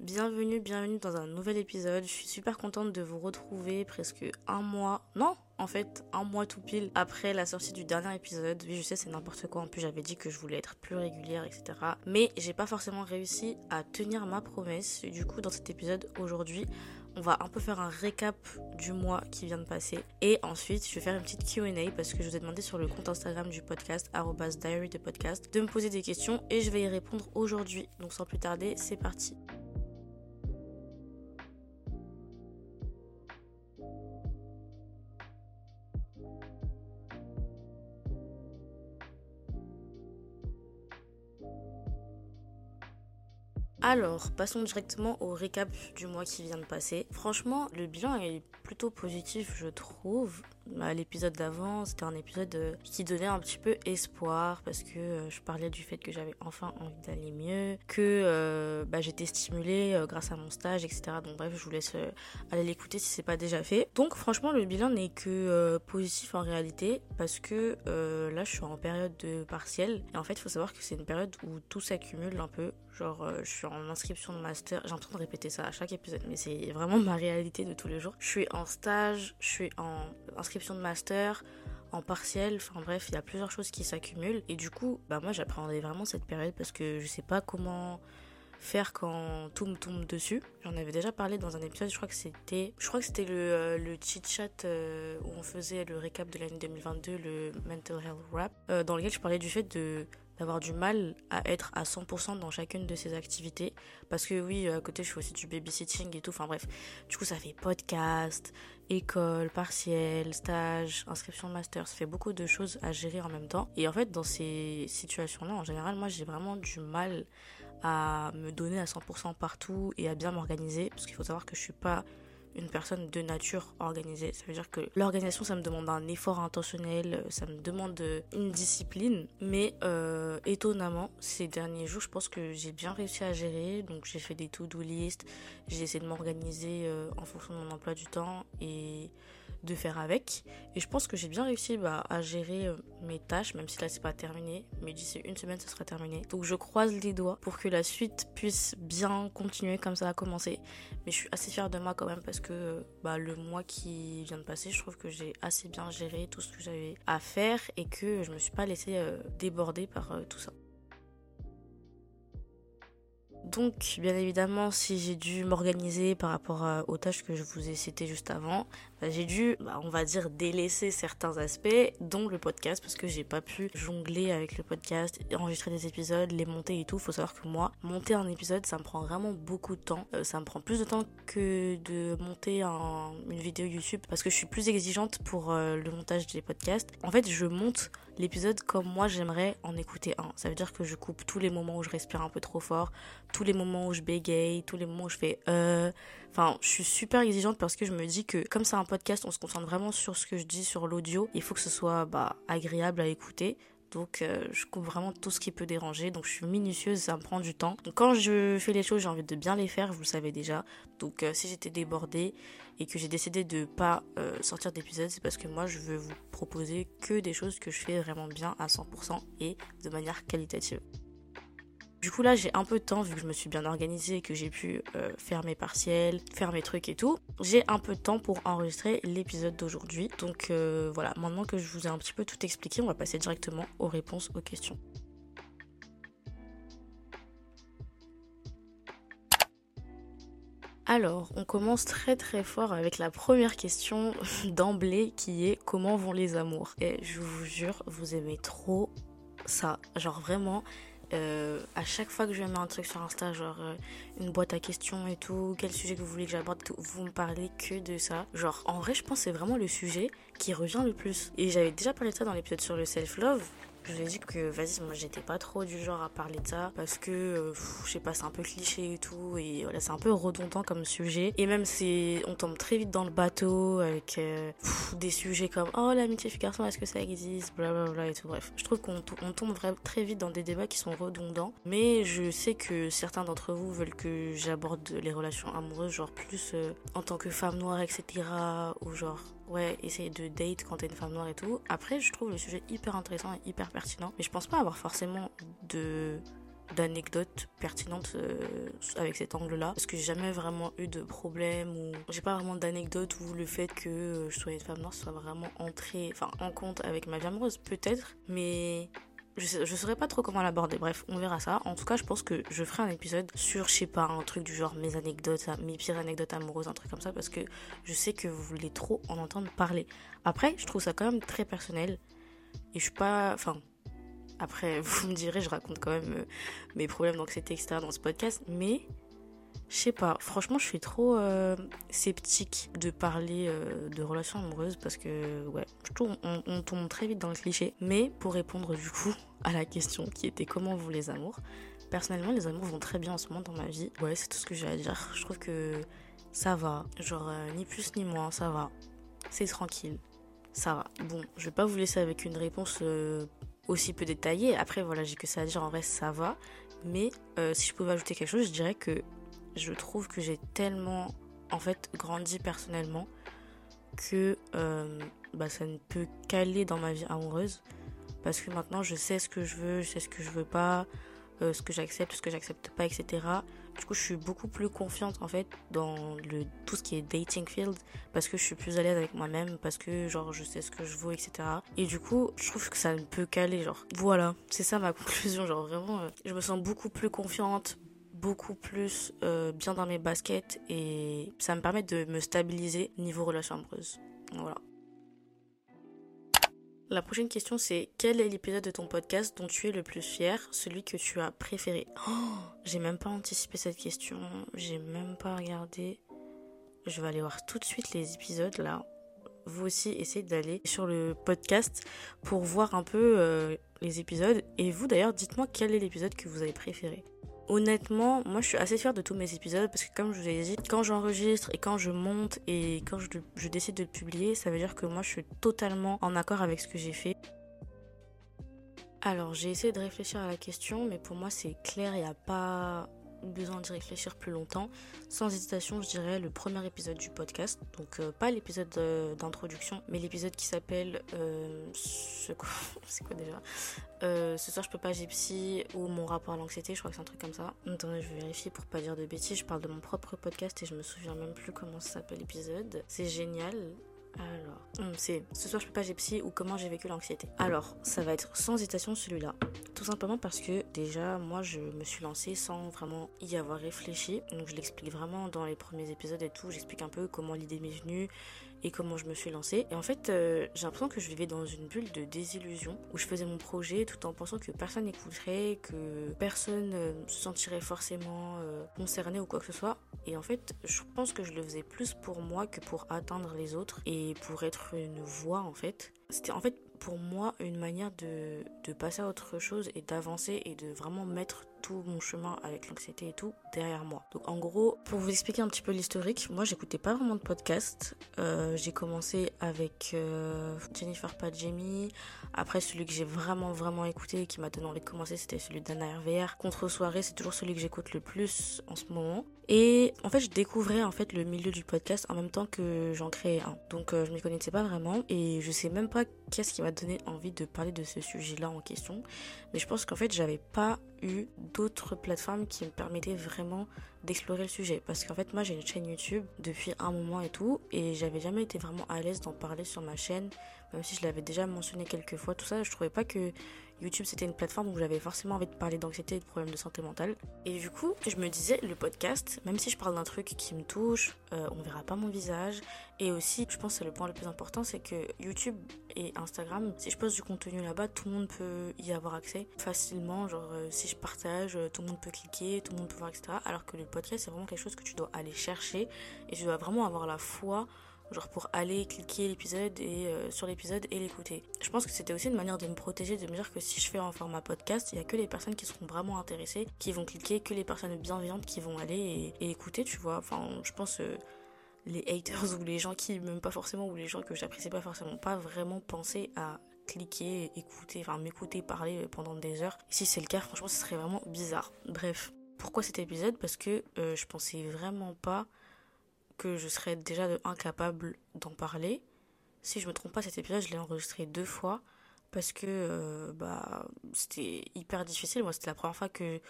Bienvenue, bienvenue dans un nouvel épisode. Je suis super contente de vous retrouver presque un mois. Non, en fait, un mois tout pile après la sortie du dernier épisode. Oui, je sais, c'est n'importe quoi. En plus, j'avais dit que je voulais être plus régulière, etc. Mais j'ai pas forcément réussi à tenir ma promesse. du coup, dans cet épisode aujourd'hui, on va un peu faire un récap du mois qui vient de passer. Et ensuite, je vais faire une petite QA parce que je vous ai demandé sur le compte Instagram du podcast, diary de podcast, de me poser des questions et je vais y répondre aujourd'hui. Donc sans plus tarder, c'est parti. Alors, passons directement au récap du mois qui vient de passer. Franchement, le bilan est plutôt positif, je trouve. L'épisode d'avant, c'était un épisode euh, qui donnait un petit peu espoir parce que euh, je parlais du fait que j'avais enfin envie d'aller mieux, que euh, bah, j'étais stimulée grâce à mon stage, etc. Donc bref, je vous laisse aller l'écouter si c'est pas déjà fait. Donc franchement, le bilan n'est que positif en réalité parce que là, je suis en période de partiel et en fait, il faut savoir que c'est une période où tout s'accumule un peu. Genre, je suis en inscription de master. J'ai l'impression de répéter ça à chaque épisode, mais c'est vraiment ma réalité de tous les jours. Je suis en stage, je suis en inscription de master, en partiel, enfin bref, il y a plusieurs choses qui s'accumulent. Et du coup, bah moi j'appréhendais vraiment cette période parce que je sais pas comment faire quand tout me tombe dessus. J'en avais déjà parlé dans un épisode, je crois que c'était je crois que c'était le, euh, chit chat euh, où on faisait le récap de l'année 2022, le mental health rap, euh, dans lequel je parlais du fait de d'avoir du mal à être à 100% dans chacune de ces activités. Parce que oui, à côté, je fais aussi du babysitting et tout. Enfin bref, du coup, ça fait podcast, école, partiel, stage, inscription de master. Ça fait beaucoup de choses à gérer en même temps. Et en fait, dans ces situations-là, en général, moi, j'ai vraiment du mal à me donner à 100% partout et à bien m'organiser. Parce qu'il faut savoir que je suis pas une personne de nature organisée. Ça veut dire que l'organisation, ça me demande un effort intentionnel, ça me demande une discipline. Mais euh, étonnamment, ces derniers jours, je pense que j'ai bien réussi à gérer. Donc j'ai fait des to-do list, j'ai essayé de m'organiser euh, en fonction de mon emploi du temps et de faire avec. Et je pense que j'ai bien réussi bah, à gérer euh, mes tâches, même si là c'est pas terminé. Mais d'ici une semaine, ça sera terminé. Donc je croise les doigts pour que la suite puisse bien continuer comme ça a commencé. Mais je suis assez fière de moi quand même parce que bah, le mois qui vient de passer, je trouve que j'ai assez bien géré tout ce que j'avais à faire et que je me suis pas laissée euh, déborder par euh, tout ça. Donc, bien évidemment, si j'ai dû m'organiser par rapport aux tâches que je vous ai citées juste avant, bah, j'ai dû, bah, on va dire, délaisser certains aspects, dont le podcast, parce que j'ai pas pu jongler avec le podcast, enregistrer des épisodes, les monter et tout. Faut savoir que moi, monter un épisode, ça me prend vraiment beaucoup de temps. Euh, ça me prend plus de temps que de monter une vidéo YouTube, parce que je suis plus exigeante pour euh, le montage des podcasts. En fait, je monte l'épisode comme moi j'aimerais en écouter un. Ça veut dire que je coupe tous les moments où je respire un peu trop fort, tous les moments où je bégaye, tous les moments où je fais euh. Enfin, je suis super exigeante parce que je me dis que comme c'est un podcast, on se concentre vraiment sur ce que je dis sur l'audio. Il faut que ce soit bah, agréable à écouter. Donc euh, je coupe vraiment tout ce qui peut déranger. Donc je suis minutieuse, ça me prend du temps. Donc quand je fais les choses, j'ai envie de bien les faire, vous le savez déjà. Donc euh, si j'étais débordée et que j'ai décidé de pas sortir d'épisode, c'est parce que moi je veux vous proposer que des choses que je fais vraiment bien à 100% et de manière qualitative. Du coup là j'ai un peu de temps vu que je me suis bien organisée, que j'ai pu euh, faire mes partiels, faire mes trucs et tout. J'ai un peu de temps pour enregistrer l'épisode d'aujourd'hui. Donc euh, voilà, maintenant que je vous ai un petit peu tout expliqué, on va passer directement aux réponses aux questions. Alors, on commence très très fort avec la première question d'emblée qui est comment vont les amours? Et je vous jure, vous aimez trop ça. Genre vraiment, euh, à chaque fois que je mets un truc sur Insta, genre euh, une boîte à questions et tout, quel sujet que vous voulez que j'aborde, vous me parlez que de ça. Genre, en vrai, je pense que c'est vraiment le sujet qui revient le plus. Et j'avais déjà parlé de ça dans l'épisode sur le self-love. Je lui ai dit que vas-y, moi j'étais pas trop du genre à parler de ça parce que euh, je sais pas, c'est un peu cliché et tout et voilà, c'est un peu redondant comme sujet. Et même c'est on tombe très vite dans le bateau avec euh, des sujets comme oh l'amitié fille garçon, est-ce que ça existe, blablabla et tout. Bref, je trouve qu'on tombe très vite dans des débats qui sont redondants. Mais je sais que certains d'entre vous veulent que j'aborde les relations amoureuses, genre plus euh, en tant que femme noire, etc. Ou genre ouais, essayer de date quand t'es une femme noire et tout. Après, je trouve le sujet hyper intéressant et hyper pertinent. Mais je pense pas avoir forcément de d'anecdotes pertinentes euh, avec cet angle-là parce que j'ai jamais vraiment eu de problème ou j'ai pas vraiment d'anecdotes où le fait que euh, je sois une femme noire soit vraiment entré enfin en compte avec ma vie amoureuse peut-être mais je, je saurais pas trop comment l'aborder. Bref, on verra ça. En tout cas, je pense que je ferai un épisode sur, je sais pas, un truc du genre mes anecdotes, mes pires anecdotes amoureuses, un truc comme ça, parce que je sais que vous voulez trop en entendre parler. Après, je trouve ça quand même très personnel. Et je suis pas. Enfin. Après, vous me direz, je raconte quand même euh, mes problèmes d'anxiété, etc. dans ce podcast. Mais je sais pas, franchement, je suis trop euh, sceptique de parler euh, de relations amoureuses parce que, ouais, on, tombe très vite dans le cliché. Mais pour répondre du coup à la question qui était comment vont les amours, personnellement, les amours vont très bien en ce moment dans ma vie. Ouais, c'est tout ce que j'ai à dire. Je trouve que ça va, genre euh, ni plus ni moins, ça va. C'est tranquille, ça va. Bon, je vais pas vous laisser avec une réponse aussi peu détaillée. Après, voilà, j'ai que ça à dire. En vrai, ça va. Mais si je pouvais ajouter quelque chose, je dirais que je trouve que j'ai tellement en fait grandi personnellement que euh, bah, ça ne peut qu'aller dans ma vie amoureuse parce que maintenant je sais ce que je veux, je sais ce que je veux pas, euh, ce que j'accepte, ce que j'accepte pas, etc. Du coup, je suis beaucoup plus confiante en fait dans le tout ce qui est dating field parce que je suis plus à l'aise avec moi-même, parce que genre je sais ce que je veux, etc. Et du coup, je trouve que ça ne peut qu'aller, genre voilà, c'est ça ma conclusion, genre vraiment, euh, je me sens beaucoup plus confiante, beaucoup plus euh, bien dans mes baskets et ça me permet de me stabiliser niveau relation amoureuse. Voilà. La prochaine question c'est quel est l'épisode de ton podcast dont tu es le plus fier, celui que tu as préféré? Oh, J'ai même pas anticipé cette question, j'ai même pas regardé. Je vais aller voir tout de suite les épisodes là. Vous aussi essayez d'aller sur le podcast pour voir un peu euh, les épisodes et vous d'ailleurs dites-moi quel est l'épisode que vous avez préféré honnêtement, moi je suis assez fière de tous mes épisodes parce que comme je vous ai dit, quand j'enregistre et quand je monte et quand je, je, décide de le publier, ça veut dire que moi je suis totalement en accord avec ce que j'ai fait. Alors j'ai essayé de réfléchir à la question, mais pour moi c'est clair, il n'y a pas besoin d'y réfléchir plus longtemps. Sans hésitation, je dirais le premier épisode du podcast. Donc euh, pas l'épisode euh, d'introduction, mais l'épisode qui s'appelle euh, c'est quoi, déjà? Ce soir je peux pas gypsy ou mon rapport à l'anxiété, je crois que c'est un truc comme ça. Attendez, je vais vérifier pour pas dire de bêtises. Je parle de mon propre podcast et je me souviens même plus comment ça s'appelle l'épisode. C'est génial. Alors, c'est ce soir je peux pas j'ai psy ou comment j'ai vécu l'anxiété. Alors, ça va être sans hésitation celui-là. Tout simplement parce que déjà, moi je me suis lancée sans vraiment y avoir réfléchi. Donc je l'explique vraiment dans les premiers épisodes et tout. J'explique un peu comment l'idée m'est venue, et comment je me suis lancée. Et en fait, euh, j'ai l'impression que je vivais dans une bulle de désillusion où je faisais mon projet tout en pensant que personne n'écouterait, que personne euh, se sentirait forcément euh, concerné ou quoi que ce soit. Et en fait, je pense que je le faisais plus pour moi que pour atteindre les autres et pour être une voix en fait. C'était en fait pour moi une manière de, de passer à autre chose et d'avancer et de vraiment mettre tout mon chemin avec l'anxiété et tout derrière moi. Donc en gros, pour vous expliquer un petit peu l'historique, moi j'écoutais pas vraiment de podcast. Euh, j'ai commencé avec euh, Jennifer Padjemi. Après celui que j'ai vraiment vraiment écouté et qui m'a donné envie de commencer, c'était celui d'Anna RVR. Contre soirée, c'est toujours celui que j'écoute le plus en ce moment. Et en fait, je découvrais en fait le milieu du podcast en même temps que j'en créais un. Donc euh, je m'y connaissais pas vraiment et je sais même pas qu'est-ce qui m'a donné envie de parler de ce sujet-là en question. Mais je pense qu'en fait, j'avais pas eu d'autres plateformes qui me permettaient vraiment d'explorer le sujet. Parce qu'en fait, moi, j'ai une chaîne YouTube depuis un moment et tout, et j'avais jamais été vraiment à l'aise d'en parler sur ma chaîne, même si je l'avais déjà mentionné quelques fois, tout ça. Je trouvais pas que YouTube c'était une plateforme où j'avais forcément envie de parler d'anxiété et de problèmes de santé mentale. Et du coup, je me disais, le podcast, même si je parle d'un truc qui me touche, euh, on verra pas mon visage. Et aussi, je pense que c'est le point le plus important, c'est que YouTube et Instagram, si je poste du contenu là-bas, tout le monde peut y avoir accès facilement. Genre, euh, si je partage, euh, tout le monde peut cliquer, tout le monde peut voir, etc. Alors que le podcast, c'est vraiment quelque chose que tu dois aller chercher et tu dois vraiment avoir la foi genre pour aller cliquer l'épisode et euh, sur l'épisode et l'écouter. Je pense que c'était aussi une manière de me protéger, de me dire que si je fais un format podcast, il y a que les personnes qui seront vraiment intéressées, qui vont cliquer, que les personnes bienveillantes qui vont aller et, écouter, tu vois. Enfin, je pense euh, les haters ou les gens qui m'aiment pas forcément ou les gens que j'apprécie pas forcément pas vraiment penser à cliquer, écouter, enfin m'écouter parler pendant des heures. si c'est le cas, franchement, ce serait vraiment bizarre. Bref, pourquoi cet épisode? Parce que euh, je pensais vraiment pas que je serais déjà incapable d'en parler. Si je me trompe pas, cet épisode, je l'ai enregistré deux fois parce que euh, bah, c'était hyper difficile. Moi, c'était la première fois que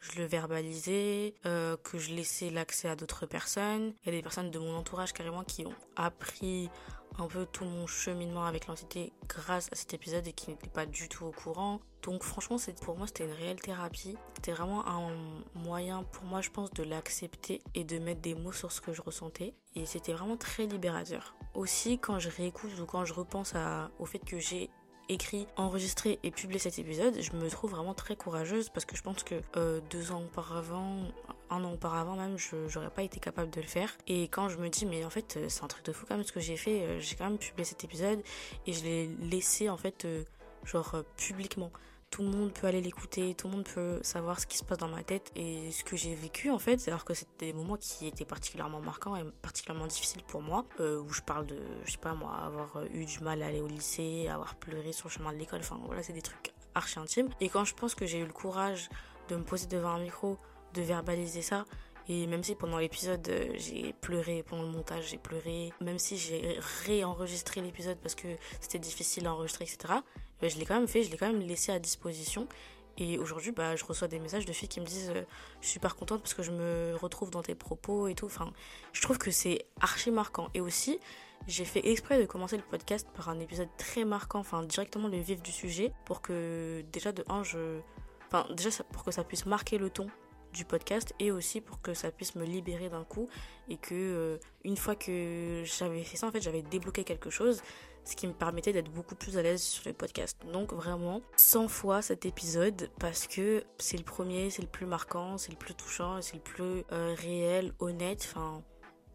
je le verbalisais, euh, que je laissais l'accès à d'autres personnes. Il y a des personnes de mon entourage carrément qui ont appris un peu tout mon cheminement avec l'entité grâce à cet épisode et qui n'étaient pas du tout au courant. Donc franchement, pour moi, c'était une réelle thérapie. C'était vraiment un moyen pour moi, je pense, de l'accepter et de mettre des mots sur ce que je ressentais. Et c'était vraiment très libérateur. Aussi, quand je réécoute ou quand je repense au fait que j'ai écrit, enregistré et publié cet épisode, je me trouve vraiment très courageuse parce que je pense que euh, deux ans auparavant, un an auparavant même, je j'aurais pas été capable de le faire. Et quand je me dis, mais en fait, euh, c'est un truc de fou quand même ce que j'ai fait, euh, j'ai quand même publié cet épisode et je l'ai laissé en fait, genre publiquement tout le monde peut aller l'écouter, tout le monde peut savoir ce qui se passe dans ma tête et ce que j'ai vécu en fait. Alors que c'était des moments qui étaient particulièrement marquants et particulièrement difficiles pour moi, euh, où je parle de, je sais pas moi, avoir euh, eu du mal à aller au lycée, avoir pleuré sur le chemin de l'école, enfin voilà, c'est des trucs archi intimes. Et quand je pense que j'ai eu le courage de me poser devant un micro, de verbaliser ça, et même si pendant l'épisode euh, j'ai pleuré, pendant le montage j'ai pleuré, même si j'ai réenregistré l'épisode parce que c'était difficile à enregistrer, etc., bah, je l'ai quand même fait, je l'ai quand même laissé à disposition. Et aujourd'hui, bah, je reçois des messages de filles qui me disent euh, Je suis super contente parce que je me retrouve dans tes propos et tout. Enfin, je trouve que c'est archi marquant. Et aussi, j'ai fait exprès de commencer le podcast par un épisode très marquant, enfin, directement le vif du sujet, pour que déjà de un, je. Enfin, déjà pour que ça puisse marquer le ton du podcast et aussi pour que ça puisse me libérer d'un coup et que euh, une fois que j'avais fait ça en fait j'avais débloqué quelque chose ce qui me permettait d'être beaucoup plus à l'aise sur le podcast. Donc vraiment 100 fois cet épisode parce que c'est le premier, c'est le plus marquant, c'est le plus touchant, c'est le plus euh, réel, honnête, enfin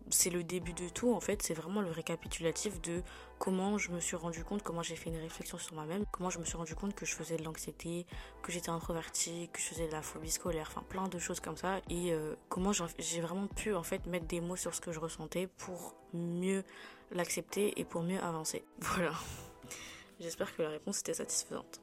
c'est le début de tout en fait, c'est vraiment le récapitulatif de comment je me suis rendu compte, comment j'ai fait une réflexion sur moi-même, comment je me suis rendu compte que je faisais de l'anxiété, que j'étais introvertie, que je faisais de la phobie scolaire, enfin plein de choses comme ça. Et euh, comment j'ai vraiment pu en fait mettre des mots sur ce que je ressentais pour mieux l'accepter et pour mieux avancer. Voilà. J'espère que la réponse était satisfaisante.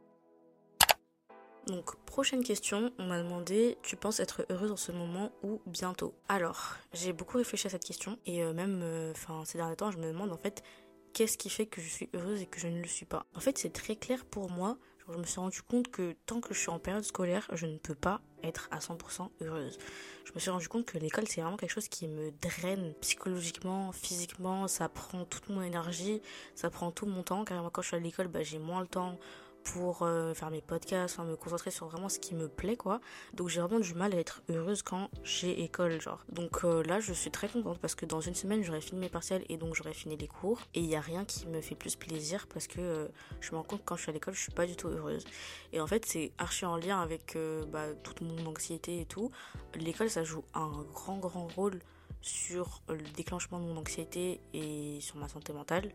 Donc, prochaine question, on m'a demandé Tu penses être heureuse en ce moment ou bientôt? Alors, j'ai beaucoup réfléchi à cette question et euh, même euh, ces derniers temps, je me demande en fait qu'est-ce qui fait que je suis heureuse et que je ne le suis pas? En fait, c'est très clair pour moi. je me suis rendu compte que tant que je suis en période scolaire, je ne peux pas être à 100% heureuse. Je me suis rendu compte que l'école, c'est vraiment quelque chose qui me draine psychologiquement, physiquement. Ça prend toute mon énergie, ça prend tout mon temps. Car moi, quand je suis à l'école, bah, j'ai moins le temps pour euh, faire mes podcasts, me concentrer sur vraiment ce qui me plaît quoi. Donc j'ai vraiment du mal à être heureuse quand j'ai école genre. Donc euh, là je suis très contente parce que dans une semaine j'aurai fini mes partiels et donc j'aurai fini les cours et il n'y a rien qui me fait plus plaisir parce que euh, je me rends compte que quand je suis à l'école je suis pas du tout heureuse. Et en fait c'est archi en lien avec bah, toute mon anxiété et tout. L'école ça joue un grand grand rôle sur le déclenchement de mon anxiété et sur ma santé mentale.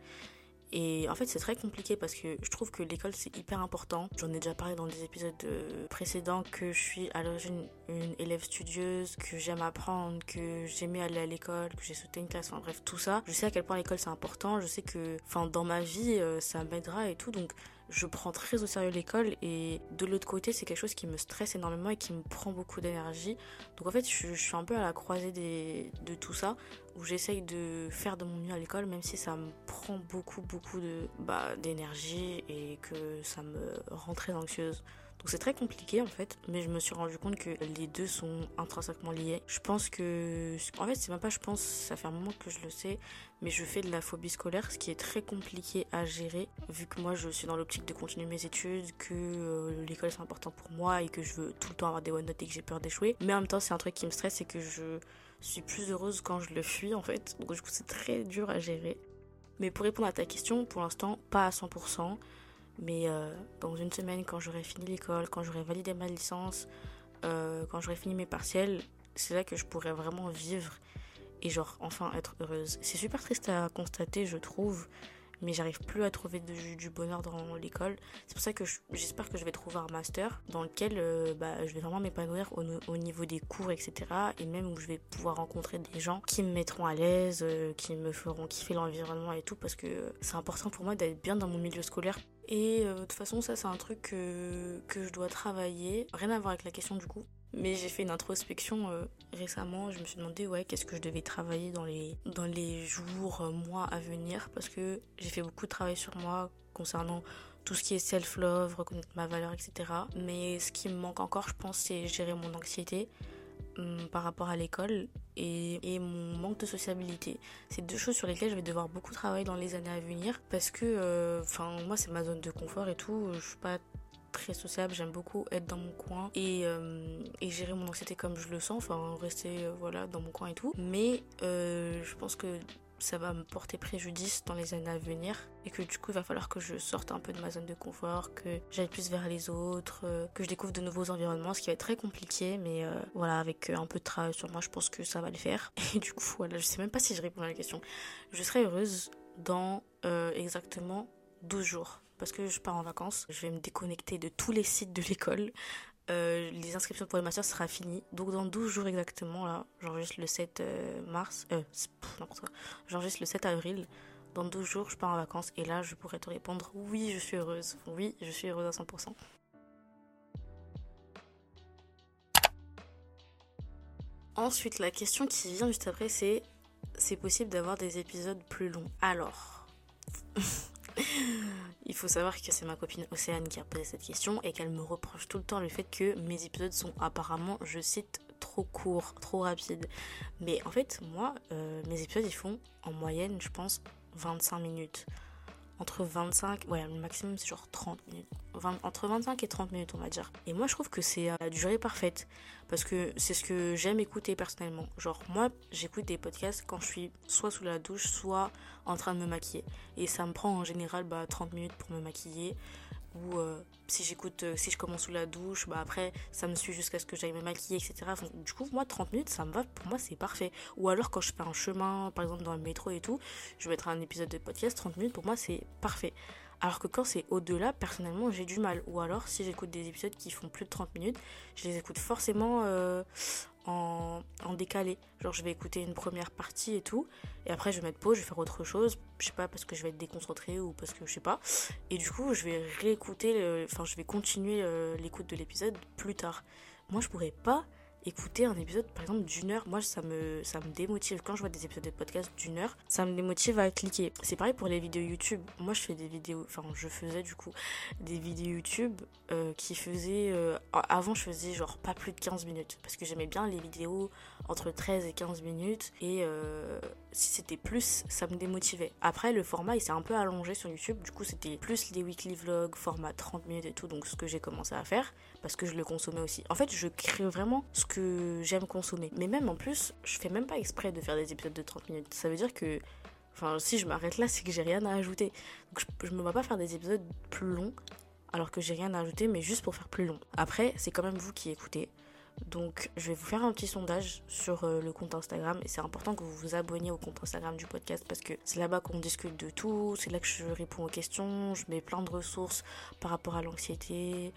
Et en fait, c'est très compliqué parce que je trouve que l'école, c'est hyper important. J'en ai déjà parlé dans des épisodes euh, précédents que je suis à l'origine une élève studieuse, que j'aime apprendre, que j'aimais aller à l'école, que j'ai sauté une classe, enfin bref, tout ça. Je sais à quel point l'école, c'est important. Je sais que, enfin, dans ma vie, euh, ça m'aidera et tout. Donc, je prends très au sérieux l'école et de l'autre côté c'est quelque chose qui me stresse énormément et qui me prend beaucoup d'énergie. Donc en fait je, suis un peu à la croisée de tout ça où j'essaye de faire de mon mieux à l'école même si ça me prend beaucoup beaucoup de bah, d'énergie et que ça me rend très anxieuse donc c'est très compliqué en fait, mais je me suis rendu compte que les deux sont intrinsèquement liés. Je pense que, en fait c'est même pas je pense, ça fait un moment que je le sais, mais je fais de la phobie scolaire, ce qui est très compliqué à gérer, vu que moi je suis dans l'optique de continuer mes études, que euh, l'école c'est important pour moi et que je veux tout le temps avoir des bonnes notes et que j'ai peur d'échouer. Mais en même temps c'est un truc qui me stresse et que je suis plus heureuse quand je le fuis en fait. Donc du coup c'est très dur à gérer. Mais pour répondre à ta question, pour l'instant pas à 100%. Mais euh, dans une semaine, quand j'aurai fini l'école, quand j'aurai validé ma licence, euh, quand j'aurai fini mes partiels, c'est là que je pourrai vraiment vivre et genre enfin être heureuse. C'est super triste à constater, je trouve, mais j'arrive plus à trouver du bonheur dans l'école. C'est pour ça que j'espère que je vais trouver un master dans lequel euh, bah, je vais vraiment m'épanouir au, niveau des cours, etc. Et même où je vais pouvoir rencontrer des gens qui me mettront à l'aise, qui me feront kiffer l'environnement et tout, parce que c'est important pour moi d'être bien dans mon milieu scolaire. Et euh, de toute façon, ça c'est un truc que, que je dois travailler. Rien à voir avec la question du coup. Mais j'ai fait une introspection euh, récemment. Je me suis demandé, ouais, qu'est-ce que je devais travailler dans les, dans les jours, euh, mois à venir. Parce que j'ai fait beaucoup de travail sur moi concernant tout ce qui est self-love, reconnaître ma valeur, etc. Mais ce qui me manque encore, je pense, c'est gérer mon anxiété par rapport à l'école et, mon manque de sociabilité. C'est deux choses sur lesquelles je vais devoir beaucoup travailler dans les années à venir parce que, euh, enfin, moi, c'est ma zone de confort et tout. Je suis pas très sociable, j'aime beaucoup être dans mon coin et, euh, gérer mon anxiété comme je le sens, enfin rester euh, voilà dans mon coin et tout. Mais je pense que ça va me porter préjudice dans les années à venir et que du coup il va falloir que je sorte un peu de ma zone de confort, que j'aille plus vers les autres, que je découvre de nouveaux environnements, ce qui va être très compliqué mais voilà avec un peu de travail sur moi je pense que ça va le faire et du coup voilà je sais même pas si je réponds à la question. Je serai heureuse dans exactement 12 jours parce que je pars en vacances. Je vais me déconnecter de tous les sites de l'école. Euh, les inscriptions pour les masters sera fini. Donc dans 12 jours exactement, là, j'enregistre le 7 euh, mars, euh, j'enregistre le 7 avril. Dans 12 jours, je pars en vacances et là, je pourrais te répondre oui, je suis heureuse. Oui, je suis heureuse à 100%. Ensuite, la question qui vient juste après, c'est c'est possible d'avoir des épisodes plus longs. Alors, Il faut savoir que c'est ma copine Océane qui a posé cette question et qu'elle me reproche tout le temps le fait que mes épisodes sont apparemment, je cite, trop courts, trop rapides. Mais en fait, moi, euh, mes épisodes, ils font en moyenne, je pense, 25 minutes entre 25, ouais, le maximum c'est genre 30 minutes. entre 25 et 30 minutes, on va dire. Et moi, je trouve que c'est la durée parfaite. Parce que c'est ce que j'aime écouter personnellement. Genre, moi, j'écoute des podcasts quand je suis soit sous la douche, soit en train de me maquiller. Et ça me prend en général bah, 30 minutes pour me maquiller ou euh, si j'écoute, euh, si je commence sous la douche, bah après ça me suit jusqu'à ce que j'aille me maquiller, etc. du coup, moi 30 minutes ça me va, pour moi c'est parfait. Ou alors quand je fais un chemin, par exemple dans le métro et tout, je mettre un épisode de podcast, 30 minutes pour moi c'est parfait. Alors que quand c'est au-delà, personnellement, j'ai du mal. Ou alors, si j'écoute des épisodes qui font plus de 30 minutes, je les écoute forcément euh, en, décalé. Genre, je vais écouter une première partie et tout, et après, je vais mettre pause, je vais faire autre chose. Je sais pas, parce que je vais être déconcentrée ou parce que je sais pas. Et du coup, je vais réécouter, enfin, je vais continuer euh, l'écoute de l'épisode plus tard. Moi, je pourrais pas écouter un épisode par exemple d'une heure, moi ça me, ça me démotive. Quand je vois des épisodes de podcast d'une heure, ça me démotive à cliquer. C'est pareil pour les vidéos YouTube. Moi je fais des vidéos, enfin je faisais du coup des vidéos YouTube euh, qui faisaient... Euh, avant je faisais genre pas plus de 15 minutes parce que j'aimais bien les vidéos entre 13 et 15 minutes et euh, si c'était plus ça me démotivait. Après le format il s'est un peu allongé sur YouTube, du coup c'était plus les weekly vlogs, format 30 minutes et tout, donc ce que j'ai commencé à faire parce que je le consommais aussi. En fait je crée vraiment ce que j'aime consommer. Mais même en plus, je fais même pas exprès de faire des épisodes de 30 minutes. Ça veut dire que, enfin, si je m'arrête là, c'est que j'ai rien à ajouter. Donc je, me vois pas faire des épisodes plus longs alors que j'ai rien à ajouter, mais juste pour faire plus long. Après, c'est quand même vous qui écoutez. Donc, je vais vous faire un petit sondage sur euh, le compte Instagram. Et c'est important que vous vous abonniez au compte Instagram du podcast parce que c'est là-bas qu'on discute de tout, c'est là que je réponds aux questions, je mets plein de ressources par rapport à l'anxiété,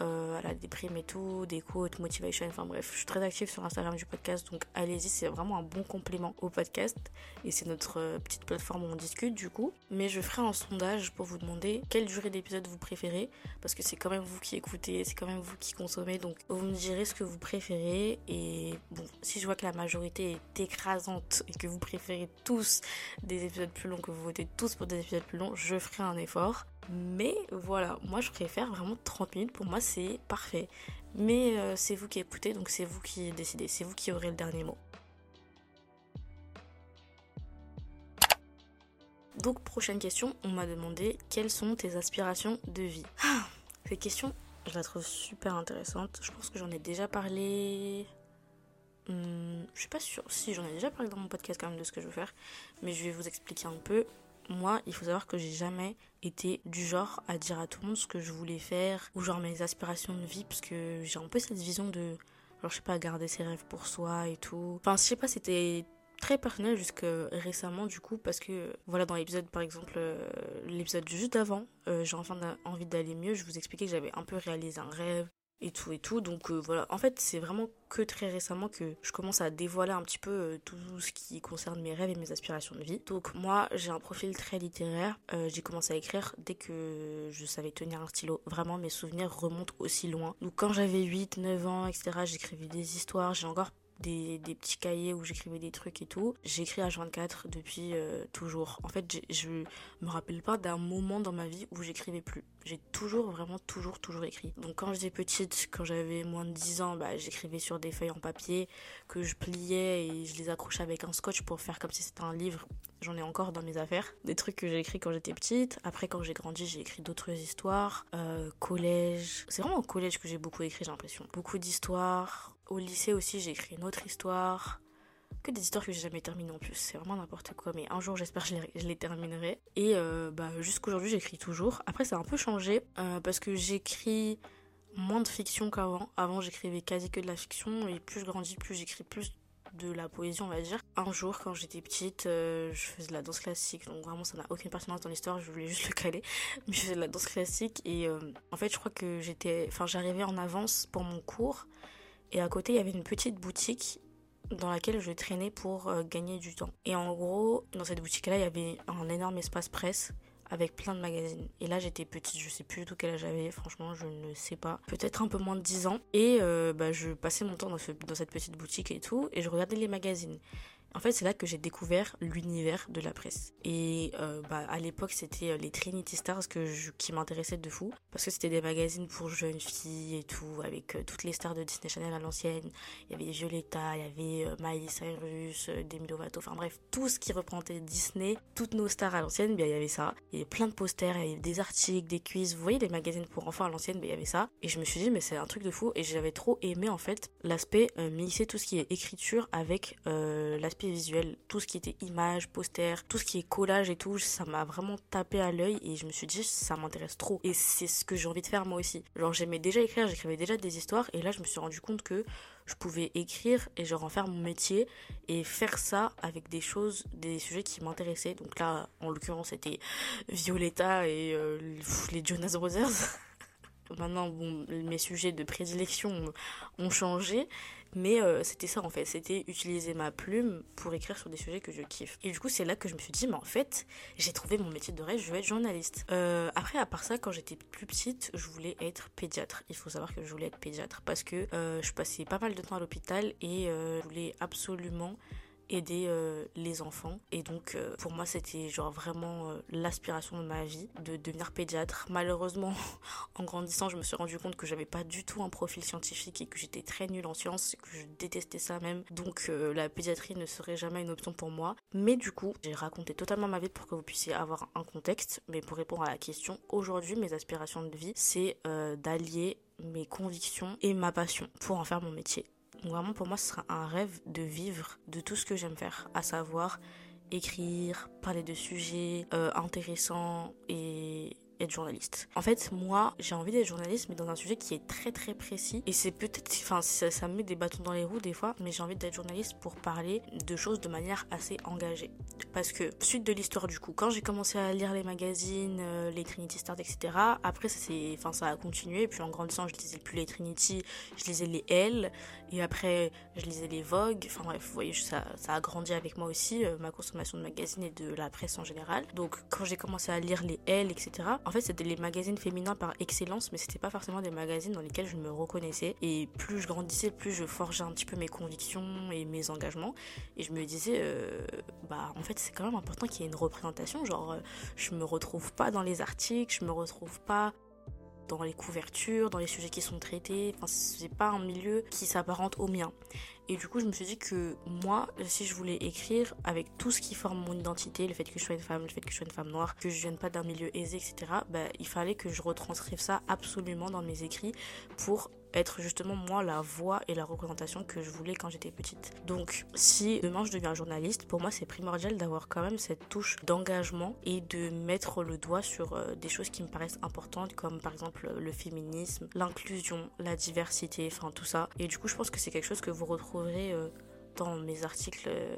euh, à la déprime et tout, des quotes, motivation, enfin bref, je suis très active sur Instagram du podcast, donc allez-y, c'est vraiment un bon complément au podcast et c'est notre euh, petite plateforme où on discute du coup. Mais je ferai un sondage pour vous demander quelle durée d'épisode vous préférez, parce que c'est quand même vous qui écoutez, c'est quand même vous qui consommez, donc vous me direz ce que vous préférez et bon, si je vois que la majorité est écrasante et que vous préférez tous des épisodes plus longs, que vous votez tous pour des épisodes plus longs, je ferai un effort. Mais voilà, moi je préfère vraiment 30 minutes. Pour moi, c'est parfait. Mais euh, c'est vous qui écoutez, donc c'est vous qui décidez. C'est vous qui aurez le dernier mot. Donc, prochaine question, on m'a demandé quelles sont tes aspirations de vie? Ah, cette question, je la trouve super intéressante. Je pense que j'en ai déjà parlé. Hmm, je suis pas sûre si j'en ai déjà parlé dans mon podcast quand même de ce que je veux faire, mais je vais vous expliquer un peu moi, il faut savoir que j'ai jamais été du genre à dire à tout le monde ce que je voulais faire ou genre mes aspirations de vie parce que j'ai un peu cette vision de genre je sais pas garder ses rêves pour soi et tout. Enfin, je sais pas, c'était très personnel jusque récemment du coup parce que voilà dans l'épisode par exemple euh, l'épisode juste avant euh, j'ai enfin envie d'aller mieux je vous expliquais que j'avais un peu réalisé un rêve et tout et tout. Donc euh, voilà. En fait c'est vraiment que très récemment que je commence à dévoiler un petit peu tout ce qui concerne mes rêves et mes aspirations de vie. Donc moi j'ai un profil très littéraire. J'ai commencé à écrire dès que je savais tenir un stylo. Vraiment mes souvenirs remontent aussi loin. Donc quand j'avais 8 9 ans etc j'écrivais des histoires. J'ai encore des, petits cahiers où j'écrivais des trucs et tout. J'écris à 24 depuis euh, toujours. En fait, je me rappelle pas d'un moment dans ma vie où j'écrivais plus. J'ai toujours, vraiment, toujours, toujours écrit. Donc quand j'étais petite, quand j'avais moins de 10 ans, bah, j'écrivais sur des feuilles en papier que je pliais et je les accrochais avec un scotch pour faire comme si c'était un livre. J'en ai encore dans mes affaires. Des trucs que j'ai écrits quand j'étais petite. Après, quand j'ai grandi, j'ai écrit d'autres histoires. Euh, collège. C'est vraiment au collège que j'ai beaucoup écrit, j'ai l'impression. Beaucoup d'histoires au lycée aussi, j'ai écrit une autre histoire. Que des histoires que j'ai jamais terminées en plus. C'est vraiment n'importe quoi. Mais un jour, j'espère que je les, terminerai. Et euh, bah, jusqu'aujourd'hui, j'écris toujours. Après, ça a un peu changé euh, parce que j'écris moins de fiction qu'avant. Avant, j'écrivais quasi que de la fiction. Et plus je grandis, plus j'écris plus de la poésie, on va dire. Un jour, quand j'étais petite, euh, je faisais de la danse classique, donc vraiment ça n'a aucune pertinence dans l'histoire, je voulais juste le caler. Mais je faisais de la danse classique et en fait, je crois que j'étais, enfin, j'arrivais en avance pour mon cours et à côté, il y avait une petite boutique dans laquelle je traînais pour euh, gagner du temps. Et en gros, dans cette boutique-là, il y avait un énorme espace presse avec plein de magazines. Et là, j'étais petite, je sais plus du tout quel âge j'avais, franchement, je ne sais pas. Peut-être un peu moins de 10 ans. Et euh, bah, je passais mon temps dans, dans cette petite boutique et tout, et je regardais les magazines. En fait, c'est là que j'ai découvert l'univers de la presse. Et euh, bah, à l'époque, c'était euh, les Trinity Stars que qui m'intéressaient de fou. Parce que c'était des magazines pour jeunes filles et tout, avec euh, toutes les stars de Disney Channel à l'ancienne. Il y avait Violetta, il y avait Miley Cyrus, Demi Lovato, enfin bref, tout ce qui représentait Disney, toutes nos stars à l'ancienne, bien il y avait ça. Il y avait plein de posters, il y avait des articles, des quiz. Vous voyez les magazines pour enfants à l'ancienne, il y avait ça. Et je me suis dit, mais c'est un truc de fou. Et j'avais trop aimé en fait l'aspect mixer tout ce qui est écriture avec l'aspect visuel, tout ce qui était images, posters, tout ce qui est collage et tout, ça m'a vraiment tapé à l'œil et je me suis dit ça m'intéresse trop et c'est ce que j'ai envie de faire moi aussi. Genre j'aimais déjà écrire, j'écrivais déjà des histoires et là je me suis rendu compte que je pouvais écrire et genre en faire mon métier et faire ça avec des choses, des sujets qui m'intéressaient. Donc là en l'occurrence c'était Violetta et euh, les Jonas Brothers. Maintenant, bon, mes sujets de prédilection ont changé, mais euh, c'était ça en fait, c'était utiliser ma plume pour écrire sur des sujets que je kiffe. Et du coup, c'est là que je me suis dit, mais en fait, j'ai trouvé mon métier de rêve, je vais être journaliste. Euh, après, à part ça, quand j'étais plus petite, je voulais être pédiatre. Il faut savoir que je voulais être pédiatre parce que euh, je passais pas mal de temps à l'hôpital et je voulais absolument aider euh, les enfants. Et donc, euh, pour moi, c'était genre vraiment euh, l'aspiration de ma vie de devenir pédiatre. Malheureusement, en grandissant, je me suis rendu compte que j'avais pas du tout un profil scientifique et que j'étais très nulle en sciences, que je détestais ça même. Donc, la pédiatrie ne serait jamais une option pour moi. Mais du coup, j'ai raconté totalement ma vie pour que vous puissiez avoir un contexte. Mais pour répondre à la question, aujourd'hui, mes aspirations de vie, c'est d'allier mes convictions et ma passion pour en faire mon métier. Vraiment, pour moi, ce sera un rêve de vivre de tout ce que j'aime faire, à savoir écrire, parler de sujets euh, intéressants et être journaliste. En fait, moi, j'ai envie d'être journaliste, mais dans un sujet qui est très très précis. Et c'est peut-être, enfin, ça, me met des bâtons dans les roues des fois, mais j'ai envie d'être journaliste pour parler de choses de manière assez engagée. Parce que, suite de l'histoire du coup, quand j'ai commencé à lire les magazines, euh, les Trinity Stars, etc., après, ça, ça a continué. Et puis en grandissant, je lisais plus les Trinity, je lisais les L, et après, je lisais les Vogue. Enfin bref, vous voyez, ça, ça a grandi avec moi aussi, euh, ma consommation de magazines et de la presse en général. Donc, quand j'ai commencé à lire les L, etc., en fait, c'était les magazines féminins par excellence, mais c'était pas forcément des magazines dans lesquels je me reconnaissais. Et plus je grandissais, plus je forgeais un petit peu mes convictions et mes engagements. Et je me disais, euh, bah en fait, c'est quand même important qu'il y ait une représentation. Genre, euh, je me retrouve pas dans les articles, je me retrouve pas dans les couvertures, dans les sujets qui sont traités. Enfin, c'est pas un milieu qui s'apparente au mien. Et du coup, je me suis dit que moi, si je voulais écrire avec tout ce qui forme mon identité, le fait que je sois une femme, le fait que je sois une femme noire, que je vienne pas d'un milieu aisé, etc., bah, il fallait que je retranscrive ça absolument dans mes écrits pour être justement moi la voix et la représentation que je voulais quand j'étais petite. Donc si demain je deviens journaliste, pour moi c'est primordial d'avoir quand même cette touche d'engagement et de mettre le doigt sur euh, des choses qui me paraissent importantes comme par exemple le féminisme, l'inclusion, la diversité, enfin tout ça. Et du coup je pense que c'est quelque chose que vous retrouverez euh, dans mes articles, euh,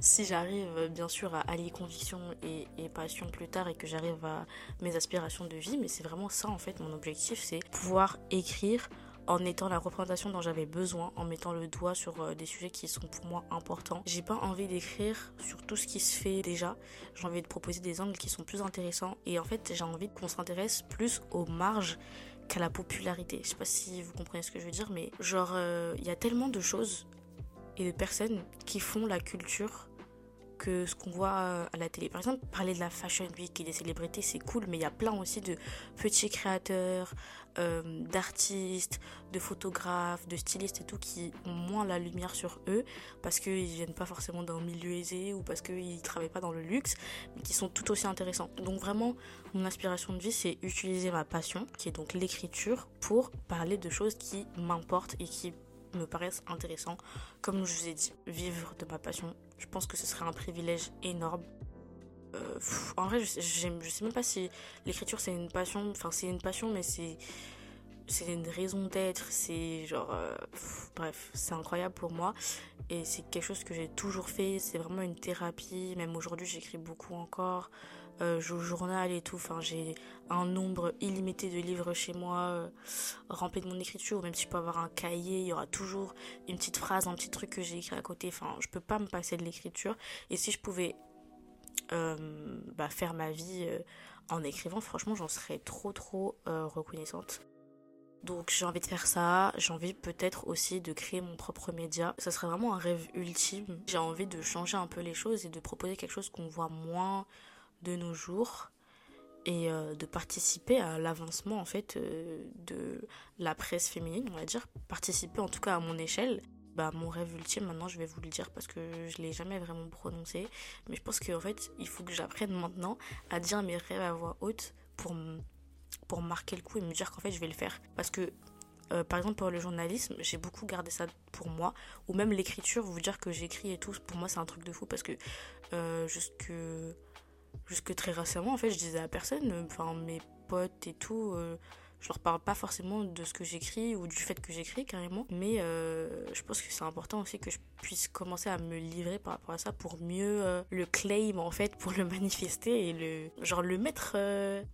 si j'arrive bien sûr à allier conviction et, passion plus tard et que j'arrive à mes aspirations de vie, mais c'est vraiment ça en fait mon objectif, c'est pouvoir écrire en étant la représentation dont j'avais besoin, en mettant le doigt sur euh, des sujets qui sont pour moi importants. J'ai pas envie d'écrire sur tout ce qui se fait déjà. J'ai envie de proposer des angles qui sont plus intéressants et en fait j'ai envie qu'on s'intéresse plus aux marges qu'à la popularité. Je sais pas si vous comprenez ce que je veux dire, mais genre euh, il y a tellement de choses et de personnes qui font la culture que ce qu'on voit euh, à la télé. Par exemple, parler de la Fashion Week et des célébrités, c'est cool, mais il y a plein aussi de petits créateurs, euh, d'artistes, de photographes, de stylistes et tout qui ont moins la lumière sur eux parce qu'ils viennent pas forcément d'un milieu aisé ou parce qu'ils travaillent pas dans le luxe, mais qui sont tout aussi intéressants. Donc vraiment, mon aspiration de vie, c'est utiliser ma passion, qui est donc l'écriture, pour parler de choses qui m'importent et qui me paraissent intéressants. Comme je vous ai dit, vivre de ma passion, je pense que ce serait un privilège énorme. Euh, en vrai, je je sais même pas si l'écriture c'est une passion. Enfin, c'est une passion, mais c'est c'est une raison d'être. C'est genre, euh, bref, c'est incroyable pour moi et c'est quelque chose que j'ai toujours fait. C'est vraiment une thérapie. Même aujourd'hui, j'écris beaucoup encore euh, je journal et tout. Enfin, j'ai un nombre illimité de livres chez moi euh, remplis de mon écriture. Même si je peux avoir un cahier, il y aura toujours une petite phrase, un petit truc que j'ai écrit à côté. Enfin, je peux pas me passer de l'écriture. Et si je pouvais euh, bah, faire ma vie en écrivant, franchement, j'en serais trop trop reconnaissante. Donc j'ai envie de faire ça, j'ai envie peut-être aussi de créer mon propre média. Ça serait vraiment un rêve ultime. J'ai envie de changer un peu les choses et de proposer quelque chose qu'on voit moins de nos jours et euh, de participer à l'avancement en fait euh, de la presse féminine, on va dire, participer en tout cas à mon échelle. Bah, mon rêve ultime, maintenant je vais vous le dire parce que je l'ai jamais vraiment prononcé, mais je pense qu'en fait il faut que j'apprenne maintenant à dire mes rêves à voix haute pour, pour marquer le coup et me dire qu'en fait je vais le faire. Parce que euh, par exemple pour le journalisme, j'ai beaucoup gardé ça pour moi, ou même l'écriture, vous dire que j'écris et tout, pour moi c'est un truc de fou parce que jusque jusque très récemment, en fait, je disais à personne, enfin, mes potes et tout, euh, je leur parle pas forcément de ce que j'écris ou du fait que j'écris carrément, mais euh, je pense que c'est important aussi que je puisse commencer à me livrer par rapport à ça pour mieux euh, le claim en fait, pour le manifester et le genre le mettre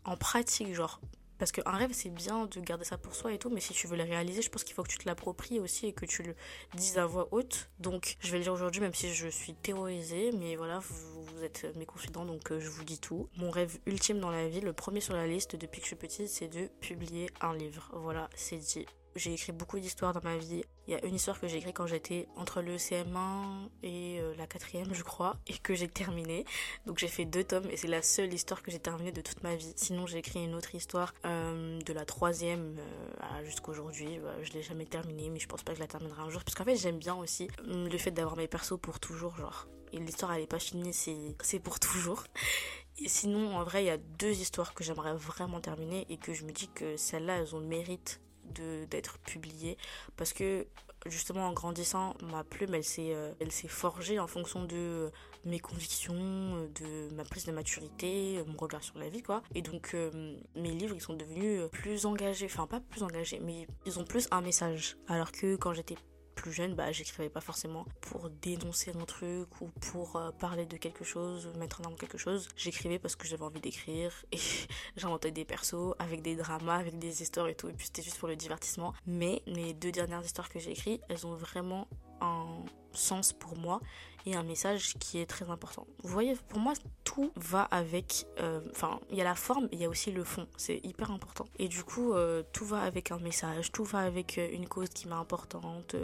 en pratique, genre parce qu'un rêve, c'est bien de garder ça pour soi et tout, mais si tu veux le réaliser, je pense qu'il faut que tu te l'appropries aussi et que tu le dises à voix haute. Donc, je vais le dire aujourd'hui, même si je suis terrorisée, mais voilà, vous, vous êtes mes confidents, donc euh, je vous dis tout. Mon rêve ultime dans la vie, le premier sur la liste depuis que je suis petite, c'est de publier un livre. Voilà, c'est dit. J'ai écrit beaucoup d'histoires dans ma vie. Il y a une histoire que j'ai écrite quand j'étais entre le CM1 et euh, la quatrième, je crois, et que j'ai terminée. Donc j'ai fait deux tomes et c'est la seule histoire que j'ai terminée de toute ma vie. Sinon j'ai écrit une autre histoire euh, de la troisième euh, jusqu'à aujourd'hui. Bah, je l'ai jamais terminée, mais je pense pas que je la terminerai un jour. Parce qu'en fait j'aime bien aussi hum, le fait d'avoir mes persos pour toujours, genre. Et l'histoire elle est pas finie, c'est pour toujours. Et sinon, en vrai, il y a deux histoires que j'aimerais vraiment terminer et que je me dis que celles-là, elles ont le mérite d'être publiée. Parce que justement en grandissant ma plume elle s'est euh, elle s'est forgée en fonction de mes convictions de ma prise de maturité mon regard sur la vie quoi. Et donc euh, mes livres ils sont devenus plus engagés. Enfin pas plus engagés mais ils ont plus un message. Alors que quand j'étais plus jeune, bah, j'écrivais pas forcément pour dénoncer un truc ou pour euh, parler de quelque chose, mettre en avant quelque chose. J'écrivais parce que j'avais envie d'écrire et j'inventais des persos avec des dramas, avec des histoires et tout. Et puis c'était juste pour le divertissement. Mais mes deux dernières histoires que j'ai écrites, elles ont vraiment un sens pour moi et un message qui est très important. Vous voyez, pour moi, tout va avec... Euh, enfin, il y a la forme, il y a aussi le fond. C'est hyper important. Et du coup, euh, tout va avec un message, tout va avec euh, une cause qui m'est importante,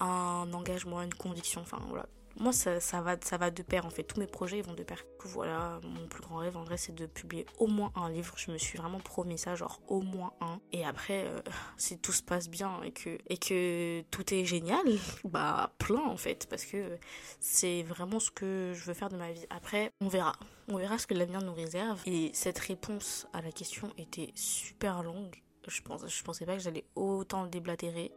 un engagement, une conviction. Enfin, voilà moi ça, va ça va de pair en fait. Tous mes projets vont de pair. Voilà mon plus grand rêve en vrai c'est de publier au moins un livre. Je me suis vraiment promis ça genre au moins un. Et après euh, si tout se passe bien et que et que tout est génial bah plein en fait. Parce que c'est vraiment ce que je veux faire de ma vie. Après on verra. On verra ce que l'avenir nous réserve. Et cette réponse à la question était super longue. Je pense je pensais pas que j'allais autant déblatérer.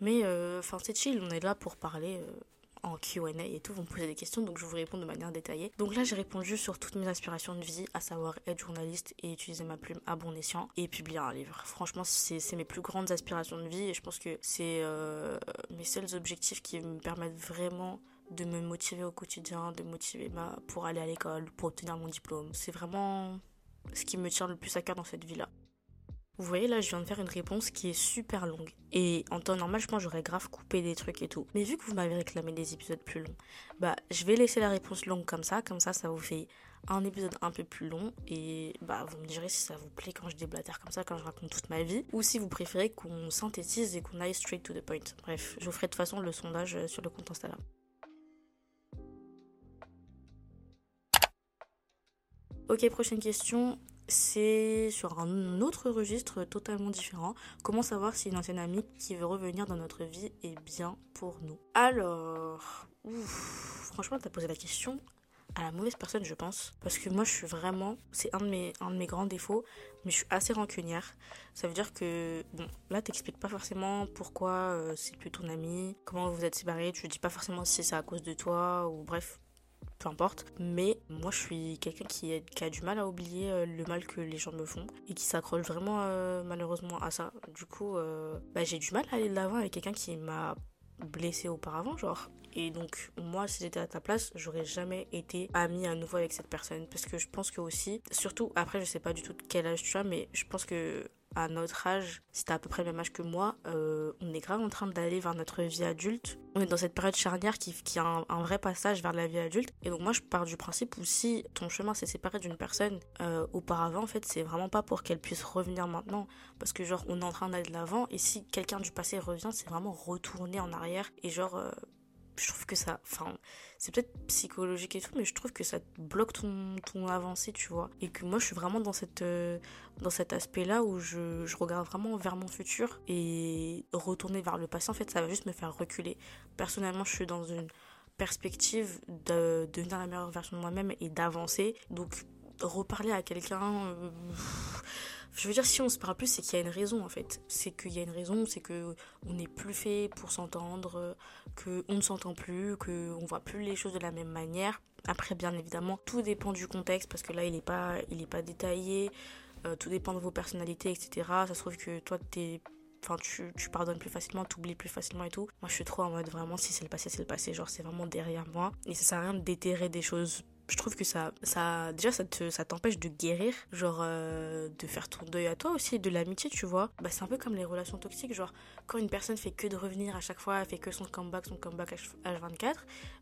Mais euh, enfin c'est chill. On est là pour parler euh, en Q&A et tout, vous me posez des questions, donc je vous réponds de manière détaillée. Donc là, j'ai répondu sur toutes mes aspirations de vie, à savoir être journaliste et utiliser ma plume à bon escient et publier un livre. Franchement, c'est mes plus grandes aspirations de vie et je pense que c'est euh, mes seuls objectifs qui me permettent vraiment de me motiver au quotidien, de motiver ma, pour aller à l'école, pour obtenir mon diplôme. C'est vraiment ce qui me tient le plus à cœur dans cette vie-là. Vous voyez, là, je viens de faire une réponse qui est super longue. Et en temps normal, je pense j'aurais grave coupé des trucs et tout. Mais vu que vous m'avez réclamé des épisodes plus longs, bah, je vais laisser la réponse longue comme ça. Comme ça, ça vous fait un épisode un peu plus long. Et bah, vous me direz si ça vous plaît quand je déblatère comme ça, quand je raconte toute ma vie. Ou si vous préférez qu'on synthétise et qu'on aille straight to the point. Bref, je vous ferai de toute façon le sondage sur le compte Instagram. Ok, prochaine question c'est sur un autre registre totalement différent. Comment savoir si une ancienne amie qui veut revenir dans notre vie est bien pour nous? Alors, ouf, franchement, t'as posé la question à la mauvaise personne, je pense. Parce que moi, je suis vraiment. C'est un, de mes, grands défauts, mais je suis assez rancunière. Ça veut dire que, bon, là, t'expliques pas forcément pourquoi euh, c'est plus ton ami, comment vous êtes séparés. Tu dis pas forcément si c'est à cause de toi, ou bref, peu importe. Mais moi, je suis quelqu'un qui, a du mal à oublier euh, le mal que les gens me font et qui s'accroche vraiment euh, malheureusement à ça. Du coup, euh, bah, j'ai du mal à aller de l'avant avec quelqu'un qui m'a blessé auparavant, genre. Et donc, moi, si j'étais à ta place, j'aurais jamais été amie à nouveau avec cette personne. Parce que je pense que aussi, surtout après, je sais pas du tout de quel âge tu as, mais je pense que à notre âge, si t'as à peu près le même âge que moi, euh, on est grave en train d'aller vers notre vie adulte. On est dans cette période charnière qui, qui a un, vrai passage vers la vie adulte. Et donc moi, je pars du principe où si ton chemin s'est séparé d'une personne euh, auparavant, en fait, c'est vraiment pas pour qu'elle puisse revenir maintenant. Parce que genre, on est en train d'aller de l'avant. Et si quelqu'un du passé revient, c'est vraiment retourner en arrière. Et genre, euh, je trouve que ça, enfin, c'est peut-être psychologique et tout, mais je trouve que ça bloque ton, ton avancée, tu vois. Et que moi, je suis vraiment dans, cette, euh, dans cet aspect-là où je, je, regarde vraiment vers mon futur et retourner vers le passé, en fait, ça va juste me faire reculer. Personnellement, je suis dans une perspective de, devenir la meilleure version de moi-même et d'avancer. Donc, reparler à quelqu'un. Euh, je veux dire, si on se parle plus, c'est qu'il y a une raison en fait. C'est qu'il y a une raison, c'est que on n'est plus fait pour s'entendre, que on ne s'entend plus, que on voit plus les choses de la même manière. Après, bien évidemment, tout dépend du contexte parce que là, il n'est pas, il est pas détaillé. Euh, tout dépend de vos personnalités, etc. Ça se trouve que toi, t'es enfin tu, pardonnes plus facilement, tu oublies plus facilement et tout. Moi je suis trop en mode vraiment si c'est le passé, c'est le passé, genre c'est vraiment derrière moi et ça sert à rien de déterrer des choses je trouve que ça, ça déjà, ça te, ça t'empêche de guérir, genre euh, de faire ton deuil à toi aussi, de l'amitié, tu vois. Bah, c'est un peu comme les relations toxiques, genre quand une personne fait que de revenir à chaque fois, elle fait que son comeback, son comeback H24,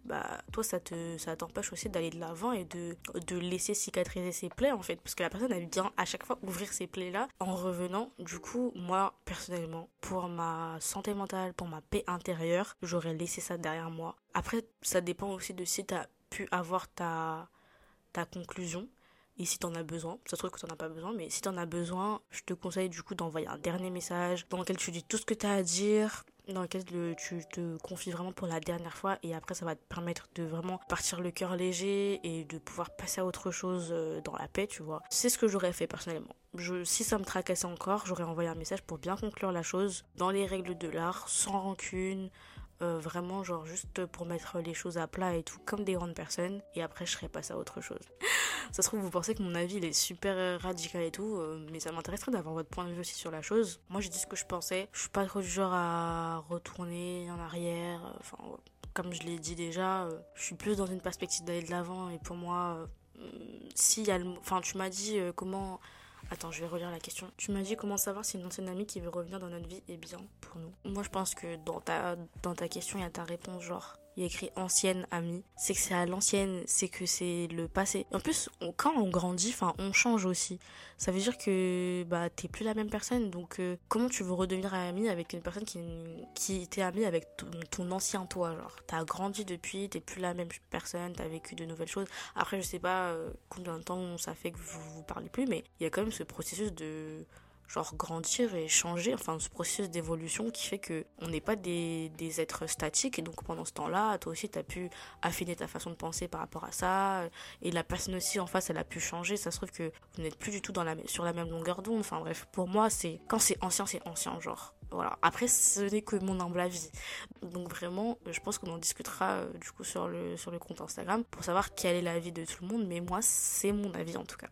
bah toi, ça te, ça t'empêche aussi d'aller de l'avant et de, de laisser cicatriser ses plaies en fait, parce que la personne elle vient à chaque fois ouvrir ses plaies là en revenant. Du coup, moi personnellement, pour ma santé mentale, pour ma paix intérieure, j'aurais laissé ça derrière moi. Après, ça dépend aussi de si t'as pu avoir ta, ta conclusion. Et si t'en as besoin, ça se trouve que t'en as pas besoin, mais si t'en as besoin, je te conseille du coup d'envoyer un dernier message dans lequel tu dis tout ce que t'as à dire, dans lequel tu te confies vraiment pour la dernière fois et après ça va te permettre de vraiment partir le cœur léger et de pouvoir passer à autre chose euh, dans la paix, tu vois. C'est ce que j'aurais fait personnellement. Si ça me tracassait encore, j'aurais envoyé un message pour bien conclure la chose dans les règles de l'art, sans rancune, euh, vraiment genre juste pour mettre les choses à plat et tout comme des grandes personnes et après je serais passée à autre chose. ça se trouve vous pensez que mon avis il est super radical et tout euh, mais ça m'intéresserait d'avoir votre point de vue aussi sur la chose. Moi j'ai dit ce que je pensais, je suis pas trop du genre à retourner en arrière, euh, enfin comme je l'ai dit déjà, je suis plus dans une perspective d'aller de l'avant et pour moi si y a le enfin tu m'as dit comment Attends, je vais relire la question. Tu m'as dit comment savoir si une ancienne amie qui veut revenir dans notre vie est bien pour nous. Moi, je pense que dans ta, dans ta question, il y a ta réponse genre il y a écrit ancienne amie. C'est que c'est à l'ancienne, c'est que c'est le passé. En plus, quand on grandit, on change aussi. Ça veut dire que bah t'es plus la même personne. Donc euh, comment tu veux redevenir amie avec une personne qui qui était amie avec ton, ancien toi, genre? T'as grandi depuis, t'es plus la même personne, t'as vécu de nouvelles choses. Après, je sais pas euh, combien de temps ça fait que vous vous parlez plus, mais il y a quand même ce processus de genre grandir et changer, enfin ce processus d'évolution qui fait que on n'est pas des, des, êtres statiques et donc pendant ce temps-là, toi aussi tu as pu affiner ta façon de penser par rapport à ça et la personne aussi en face elle a pu changer, ça se trouve que vous n'êtes plus du tout dans la, sur la même longueur d'onde, enfin bref, pour moi c'est quand c'est ancien c'est ancien genre. Voilà. Après, ce n'est que mon humble avis. Donc vraiment, je pense qu'on en discutera euh, du coup sur le, sur le compte Instagram pour savoir quel est l'avis de tout le monde. Mais moi, c'est mon avis en tout cas.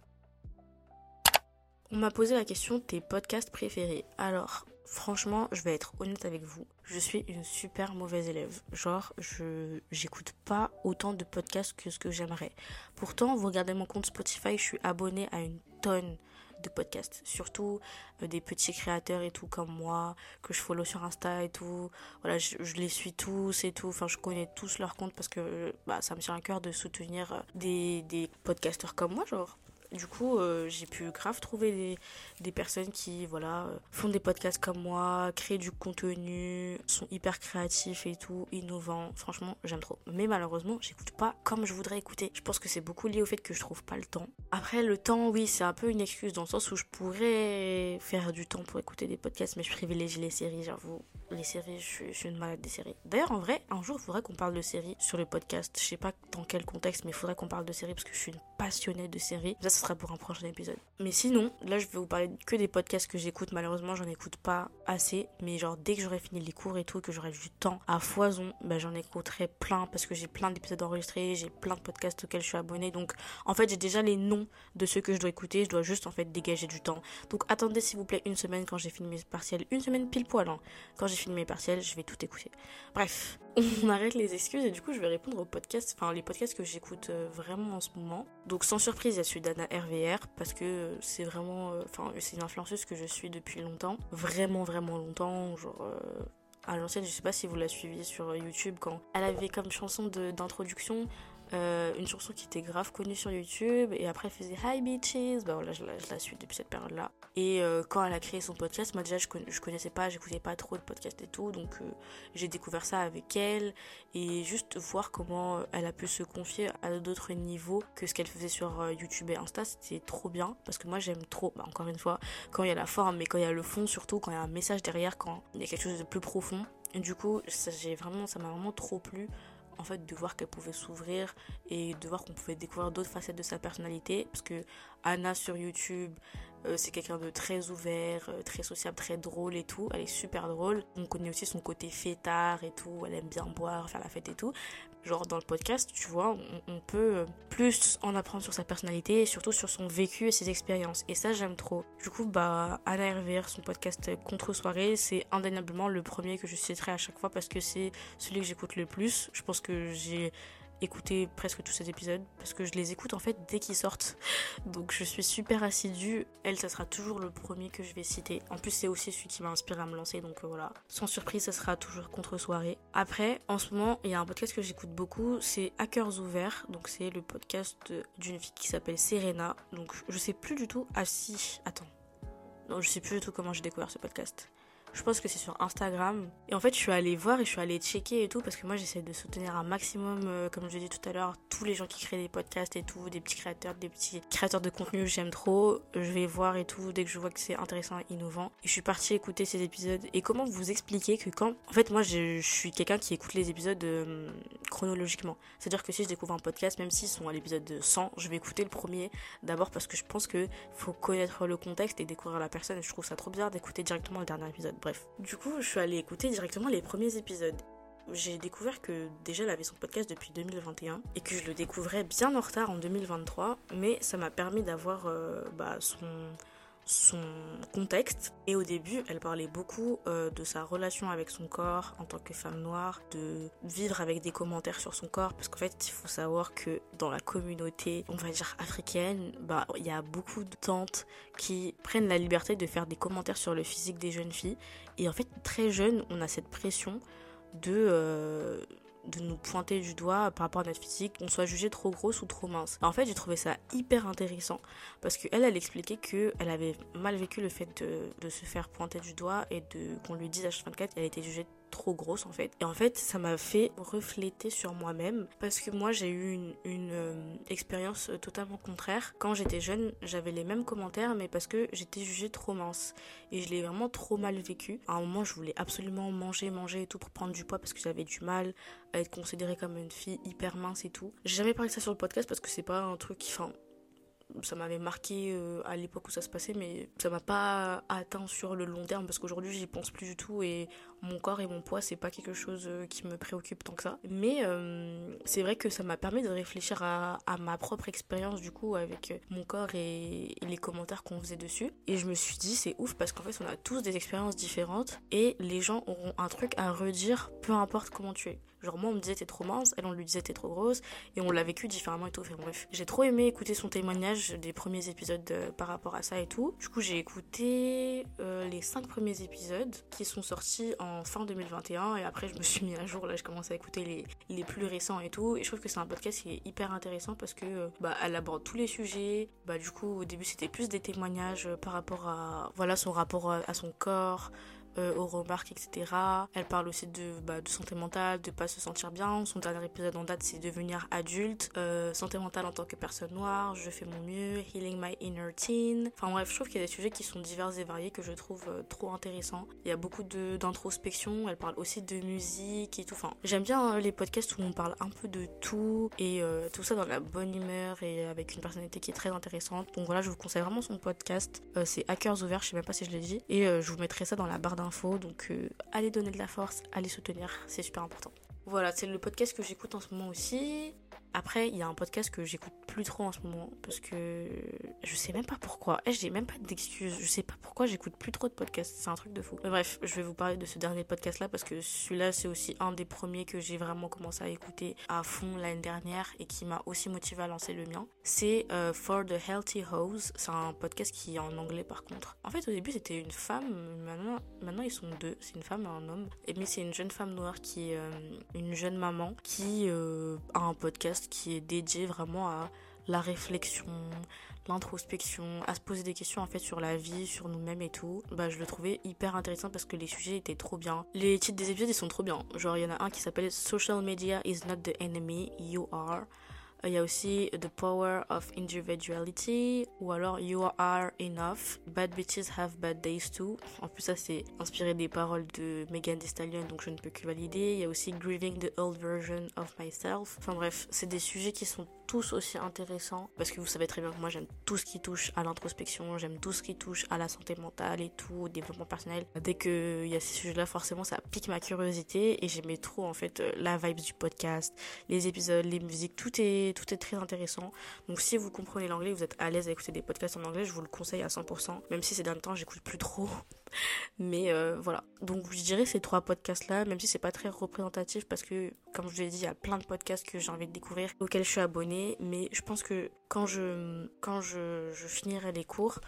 On m'a posé la question tes podcasts préférés. Alors, franchement, je vais être honnête avec vous. Je suis une super mauvaise élève. Genre, je j'écoute pas autant de podcasts que ce que j'aimerais. Pourtant, vous regardez mon compte Spotify, je suis abonnée à une tonne de podcasts. Surtout euh, des petits créateurs et tout comme moi, que je follow sur Insta et tout. Voilà, je, les suis tous et tout. Enfin, je connais tous leurs comptes parce que bah, ça me tient à cœur de soutenir euh, des, des podcasteurs comme moi, genre. Du coup, euh, j'ai pu grave trouver des, des personnes qui voilà euh, font des podcasts comme moi, créent du contenu, sont hyper créatifs et tout, innovants. Franchement, j'aime trop. Mais malheureusement, j'écoute pas comme je voudrais écouter. Je pense que c'est beaucoup lié au fait que je trouve pas le temps. Après, le temps, oui, c'est un peu une excuse dans le sens où je pourrais faire du temps pour écouter des podcasts, mais je privilégie les séries, j'avoue. Les séries, je suis, une malade des séries. D'ailleurs, en vrai, un jour, il faudrait qu'on parle de séries sur le podcast. Je sais pas dans quel contexte, mais il faudrait qu'on parle de séries parce que je suis une passionnée de séries. Sera pour un prochain épisode. Mais sinon, là, je vais vous parler que des podcasts que j'écoute. Malheureusement, j'en écoute pas assez. Mais genre, dès que j'aurai fini les cours et tout, que j'aurai du temps à foison, ben, j'en écouterai plein parce que j'ai plein d'épisodes enregistrés, j'ai plein de podcasts auxquels je suis abonnée. Donc, en fait, j'ai déjà les noms de ceux que je dois écouter. Je dois juste, en fait, dégager du temps. Donc, attendez, s'il vous plaît, une semaine quand j'ai fini mes partiels. Une semaine pile poil, hein. Quand j'ai fini mes partiels, je vais tout écouter. Bref, on arrête les excuses et du coup, je vais répondre aux podcasts, enfin, les podcasts que j'écoute euh, vraiment en ce moment. Donc, sans surprise, il y a celui RVR parce que c'est vraiment, euh, enfin, c'est une influenceuse que je suis depuis longtemps, vraiment, vraiment longtemps, genre. Euh, à l'ancienne, je sais pas si vous la suiviez sur YouTube quand elle avait comme chanson d'introduction euh, une chanson qui était grave connue sur YouTube et après elle faisait Hi Bitches, bah voilà je la, suis depuis cette période là et euh, quand elle a créé son podcast moi déjà je, je connaissais pas j'écoutais pas trop de podcasts et tout donc euh, j'ai découvert ça avec elle et juste voir comment elle a pu se confier à d'autres niveaux que ce qu'elle faisait sur YouTube et Insta c'était trop bien. Parce que moi j'aime trop bah, encore une fois quand il y a la forme mais quand il y a le fond surtout quand il y a un message derrière quand il y a quelque chose de plus profond. Et du coup ça m'a vraiment trop plu en fait de voir qu'elle pouvait s'ouvrir et de voir qu'on pouvait découvrir d'autres facettes de sa personnalité. Parce que Anna sur YouTube euh, c'est quelqu'un de très ouvert, euh, très sociable, très drôle et tout. Elle est super drôle. On connaît aussi son côté fêtard et tout. Elle aime bien boire, faire la fête et tout. Genre dans le podcast, tu vois, on, peut euh, plus en apprendre sur sa personnalité et surtout sur son vécu et ses expériences. Et ça, j'aime trop. Du coup, bah, Anna son podcast Contre-soirée, c'est indéniablement le premier que je citerai à chaque fois parce que c'est celui que j'écoute le plus. Je pense que j'ai écouter presque tous ces épisodes parce que je les écoute en fait dès qu'ils sortent. Donc je suis super assidue. Elle, ça sera toujours le premier que je vais citer. En plus, c'est aussi celui qui m'a inspiré à me lancer, donc euh, voilà. Sans surprise, ça sera toujours contre soirée. Après, en ce moment, il y a un podcast que j'écoute beaucoup, c'est Hackers ouverts. Donc c'est le podcast d'une fille qui s'appelle Serena. Donc je sais plus du tout. Ah si, attends. Non, je sais plus du tout comment j'ai découvert ce podcast. Je pense que c'est sur Instagram. Et en fait, je suis allée voir et je suis allée checker et tout parce que moi, j'essaie de soutenir un maximum, euh, comme je l'ai dit tout à l'heure, tous les gens qui créent des podcasts et tout, des petits créateurs, des petits créateurs de contenu, j'aime trop. Je vais voir et tout dès que je vois que c'est intéressant et innovant. Et je suis partie écouter ces épisodes. Et comment vous expliquer que quand. En fait, moi, je, suis quelqu'un qui écoute les épisodes euh, chronologiquement. C'est-à-dire que si je découvre un podcast, même s'ils sont à l'épisode 100, je vais écouter le premier d'abord parce que je pense que faut connaître le contexte et découvrir la personne. Et je trouve ça trop bizarre d'écouter directement le dernier épisode. Bref. Du coup, je suis allée écouter directement les premiers épisodes. J'ai découvert que déjà elle avait son podcast depuis 2021 et que je le découvrais bien en retard en 2023, mais ça m'a permis d'avoir euh, bah, son, son contexte. Et au début, elle parlait beaucoup euh, de sa relation avec son corps en tant que femme noire, de vivre avec des commentaires sur son corps, parce qu'en fait, il faut savoir que dans la communauté, on va dire africaine, bah, il y a beaucoup de tantes qui prennent la liberté de faire des commentaires sur le physique des jeunes filles. Et en fait, très jeune, on a cette pression de euh, de nous pointer du doigt par rapport à notre physique, qu'on soit jugé trop grosse ou trop mince. En fait, j'ai trouvé ça hyper intéressant parce qu'elle, elle expliquait qu'elle avait mal vécu le fait de, se faire pointer du doigt et qu'on lui dise H24 qu'elle était jugée trop grosse en fait. Et en fait, ça m'a fait refléter sur moi-même parce que moi j'ai eu une, euh, expérience totalement contraire. Quand j'étais jeune, j'avais les mêmes commentaires, mais parce que j'étais jugée trop mince. Et je l'ai vraiment trop mal vécu. À un moment, je voulais absolument manger, manger et tout pour prendre du poids parce que j'avais du mal à être considérée comme une fille hyper mince et tout. J'ai jamais parlé de ça sur le podcast parce que c'est pas un truc qui. Ça m'avait marqué euh, à l'époque où ça se passait, mais ça m'a pas atteint sur le long terme parce qu'aujourd'hui j'y pense plus du tout et mon corps et mon poids c'est pas quelque chose euh, qui me préoccupe tant que ça. Mais euh, c'est vrai que ça m'a permis de réfléchir à, ma propre expérience du coup avec mon corps et, et les commentaires qu'on faisait dessus. Et je me suis dit c'est ouf parce qu'en fait on a tous des expériences différentes et les gens auront un truc à redire peu importe comment tu es. Genre moi on me disait t'es trop mince, elle on lui disait t'es trop grosse et on l'a vécu différemment et tout. Enfin bref, j'ai trop aimé écouter son témoignage des premiers épisodes euh, par rapport à ça et tout. Du coup j'ai écouté euh, les cinq premiers épisodes qui sont sortis en fin 2021 et après je me suis mis à jour là, je commence à écouter les, les plus récents et tout. Et je trouve que c'est un podcast qui est hyper intéressant parce que euh, bah elle aborde tous les sujets. Bah du coup au début c'était plus des témoignages par rapport à voilà son rapport à son corps euh, aux remarques, etc. Elle parle aussi de, bah, de santé mentale, de pas se sentir bien. Son dernier épisode en date, c'est devenir adulte, euh, santé mentale en tant que personne noire, je fais mon mieux, healing my inner teen. Enfin bref, je trouve qu'il y a des sujets qui sont divers et variés que je trouve euh, trop intéressants. Il y a beaucoup d'introspection, elle parle aussi de musique et tout. Enfin, j'aime bien hein, les podcasts où on parle un peu de tout et tout ça dans la bonne humeur et avec une personnalité qui est très intéressante. Donc voilà, je vous conseille vraiment son podcast. c'est Hackers Ouverts, je sais même pas si je l'ai dit. Et je vous mettrai ça dans la barre Donc euh, allez donner de la force, allez soutenir, c'est super important. Voilà, c'est le podcast que j'écoute en ce moment aussi. Après, il y a un podcast que j'écoute plus trop en ce moment parce que je sais même pas pourquoi. Eh, j'ai même pas d'excuses. Je sais pas pourquoi j'écoute plus trop de podcasts. C'est un truc de fou. Mais bref, je vais vous parler de ce dernier podcast là parce que celui-là, c'est aussi un des premiers que j'ai vraiment commencé à écouter à fond l'année dernière et qui m'a aussi motivé à lancer le mien. C'est euh, For the Healthy Hose. C'est un podcast qui est en anglais par contre. En fait, au début, c'était une femme. Maintenant, maintenant ils sont deux. C'est une femme et un homme. Et mais c'est une jeune femme noire qui est euh, une jeune maman qui euh, a un podcast qui est dédié vraiment à la réflexion, l'introspection, à se poser des questions en fait sur la vie, sur nous-mêmes et tout. Bah je le trouvais hyper intéressant parce que les sujets étaient trop bien. Les titres des épisodes ils sont trop bien. Genre il y en a un qui s'appelle Social Media is not the enemy, you are. Il y a aussi The Power of Individuality ou alors You Are Enough. Bad Bitches Have Bad Days Too. En plus, ça c'est inspiré des paroles de Megan Thee Stallion, donc je ne peux que valider. Il y a aussi Grieving the Old Version of Myself. Enfin bref, c'est des sujets qui sont tous aussi intéressants parce que vous savez très bien que moi j'aime tout ce qui touche à l'introspection, j'aime tout ce qui touche à la santé mentale et tout, au développement personnel. Dès qu'il y a ces sujets-là, forcément ça pique ma curiosité et j'aimais trop en fait euh, la vibe du podcast, les épisodes, les musiques, tout est, tout est très intéressant. Donc si vous comprenez l'anglais, vous êtes à l'aise à écouter des podcasts en anglais, je vous le conseille à 100%, même si ces derniers temps j'écoute plus trop. Mais euh, voilà. Donc je dirais ces trois podcasts là, même si c'est pas très représentatif parce que comme je vous l'ai dit, il y a plein de podcasts que j'ai envie de découvrir auxquels je suis abonnée, mais je pense que quand je quand je finirai les cours,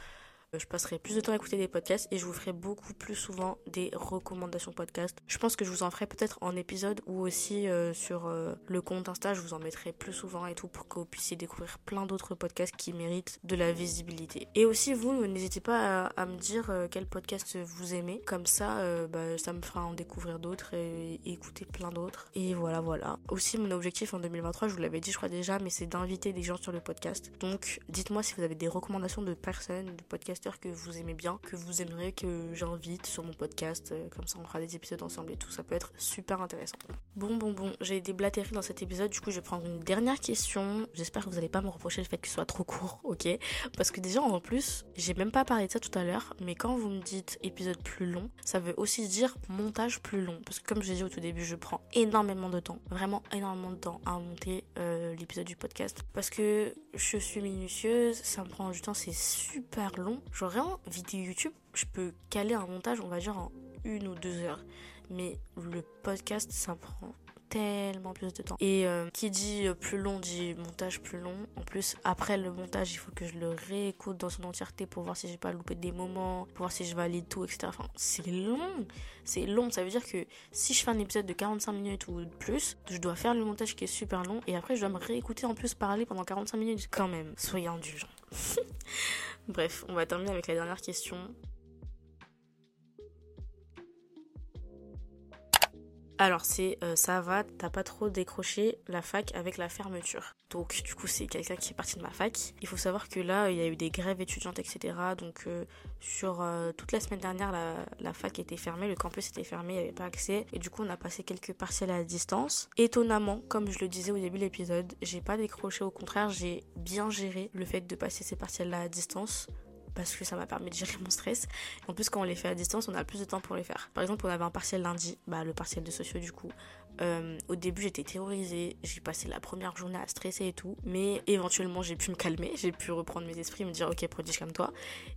je passerai plus de temps à écouter des podcasts et je vous ferai beaucoup plus souvent des recommandations podcast. Je pense que je vous en ferai peut-être en épisode ou aussi euh, sur euh, le compte Insta, je vous en mettrai plus souvent et tout pour que vous puissiez découvrir plein d'autres podcasts qui méritent de la visibilité. Et aussi vous, n'hésitez pas à, me dire euh, quel podcast vous aimez. Comme ça, bah, ça me fera en découvrir d'autres et, et, écouter plein d'autres. Et voilà, voilà. Aussi, mon objectif en 2023, je vous l'avais dit, je crois déjà, mais c'est d'inviter des gens sur le podcast. Donc, dites-moi si vous avez des recommandations de personnes, de podcasts que vous aimez bien, que vous aimeriez que j'invite sur mon podcast. Euh, comme ça, on fera des épisodes ensemble et tout. Ça peut être super intéressant. Bon, bon, bon, j'ai déblatéré dans cet épisode. Du coup, je vais prendre une dernière question. J'espère que vous n'allez pas me reprocher le fait que ce soit trop court, ok? Parce que déjà, en plus, j'ai même pas parlé de ça tout à l'heure, mais quand vous me dites épisode plus long, ça veut aussi dire montage plus long. Parce que comme je l'ai dit au tout début, je prends énormément de temps, vraiment énormément de temps à monter euh, l'épisode du podcast. Parce que je suis minutieuse, ça me prend du temps, c'est super long. Genre vraiment, vidéo YouTube, je peux caler un montage, on va dire, en une ou deux heures. Mais le podcast, ça prend tellement plus de temps. Et euh, qui dit plus long dit montage plus long. En plus, après le montage, il faut que je le réécoute dans son entièreté pour voir si j'ai pas loupé des moments, pour voir si je valide tout, etc. Enfin, c'est long. C'est long. Ça veut dire que si je fais un épisode de 45 minutes ou plus, je dois faire le montage qui est super long et après je dois me réécouter en plus parler pendant 45 minutes. Quand même, soyez indulgents. Bref, on va terminer avec la dernière question. Alors c'est euh, ça va, t'as pas trop décroché la fac avec la fermeture. Donc du coup c'est quelqu'un qui est parti de ma fac. Il faut savoir que là il y a eu des grèves étudiantes etc. Donc euh, sur euh, toute la semaine dernière la, fac était fermée, le campus était fermé, il n'y avait pas accès. Et du coup on a passé quelques partiels à distance. Étonnamment, comme je le disais au début de l'épisode, j'ai pas décroché, au contraire j'ai bien géré le fait de passer ces partiels là à distance parce que ça m'a permis de gérer mon stress. En plus, quand on les fait à distance, on a plus de temps pour les faire. Par exemple, on avait un partiel lundi, bah, le partiel de sociaux du coup. Euh, au début, j'étais terrorisée, j'ai passé la première journée à stresser et tout, mais éventuellement, j'ai pu me calmer, j'ai pu reprendre mes esprits, me dire ok, prodige comme toi.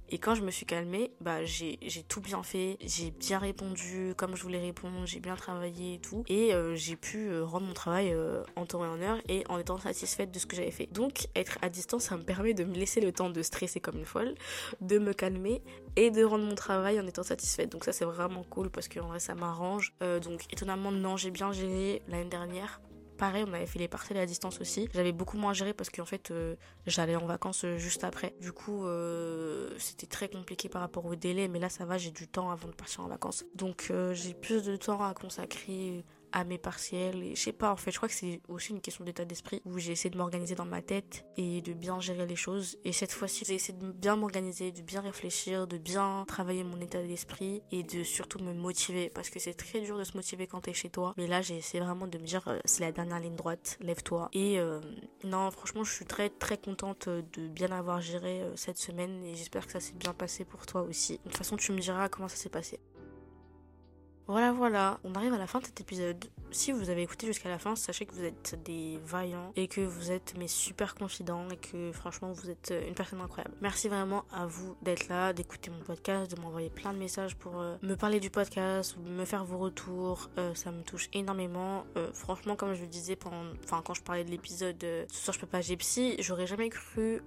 Et quand je me suis calmée, bah, j'ai tout bien fait, j'ai bien répondu comme je voulais répondre, j'ai bien travaillé et tout, et euh, j'ai pu euh, rendre mon travail en temps et en heure et en étant satisfaite de ce que j'avais fait. Donc, être à distance, ça me permet de me laisser le temps de stresser comme une folle, de me calmer et de rendre mon travail en étant satisfaite. Donc ça, c'est vraiment cool parce qu'en vrai, ça m'arrange. donc, étonnamment, non, j'ai bien l'année dernière. Pareil, on avait fait les parcelles à distance aussi. J'avais beaucoup moins géré parce qu'en fait, euh, j'allais en vacances euh, juste après. Du coup, euh, c'était très compliqué par rapport au délai, mais là, ça va, j'ai du temps avant de partir en vacances. Donc, j'ai plus de temps à consacrer à mes partiels. Et je sais pas, en fait, je crois que c'est aussi une question d'état d'esprit où j'ai essayé de m'organiser dans ma tête et de bien gérer les choses. Et cette fois-ci, j'ai essayé de bien m'organiser, de bien réfléchir, de bien travailler mon état d'esprit et de surtout me motiver parce que c'est très dur de se motiver quand t'es chez toi. Mais là, j'ai essayé vraiment de me dire, euh, c'est la dernière ligne droite, lève-toi. Et euh, non, franchement, je suis très très contente de bien avoir géré euh, cette semaine et j'espère que ça s'est bien passé pour toi aussi. De toute façon, tu me diras comment ça s'est passé. Voilà, voilà, on arrive à la fin de cet épisode. Si vous avez écouté jusqu'à la fin, sachez que vous êtes des vaillants et que vous êtes mes super confidents et que franchement vous êtes une personne incroyable. Merci vraiment à vous d'être là, d'écouter mon podcast, de m'envoyer plein de messages pour euh, me parler du podcast me faire vos retours. Euh, ça me touche énormément. Euh, franchement, comme je le disais quand je parlais de l'épisode Ce soir je peux pas j'ai psy, j'aurais jamais cru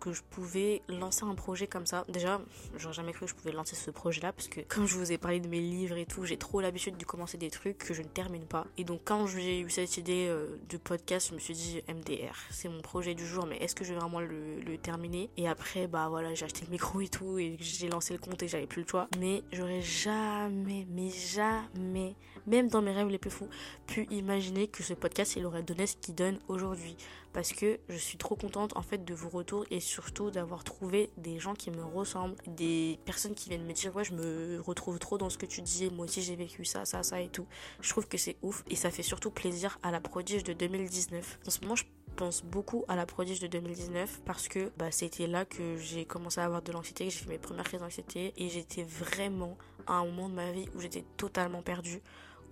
que je pouvais lancer un projet comme ça. Déjà, j'aurais jamais cru que je pouvais lancer ce projet-là parce que comme je vous ai parlé de mes livres et tout, j'ai trop l'habitude de commencer des trucs que je ne termine pas. Et donc quand j'ai eu cette idée euh, de podcast, je me suis dit MDR, c'est mon projet du jour, mais est-ce que je vais vraiment le, le terminer? Et après, bah voilà, j'ai acheté le micro et tout, et j'ai lancé le compte et j'avais plus le choix. Mais j'aurais jamais, mais jamais, même dans mes rêves les plus fous, pu imaginer que ce podcast, il aurait donné ce qu'il donne aujourd'hui parce que je suis trop contente en fait de vos retours et surtout d'avoir trouvé des gens qui me ressemblent, des personnes qui viennent me dire ouais je me retrouve trop dans ce que tu dis, moi aussi j'ai vécu ça, ça, ça et tout. Je trouve que c'est ouf et ça fait surtout plaisir à la prodige de 2019. En ce moment je pense beaucoup à la prodige de 2019 parce que bah, c'était là que j'ai commencé à avoir de l'anxiété, que j'ai fait mes premières crises d'anxiété et j'étais vraiment à un moment de ma vie où j'étais totalement perdue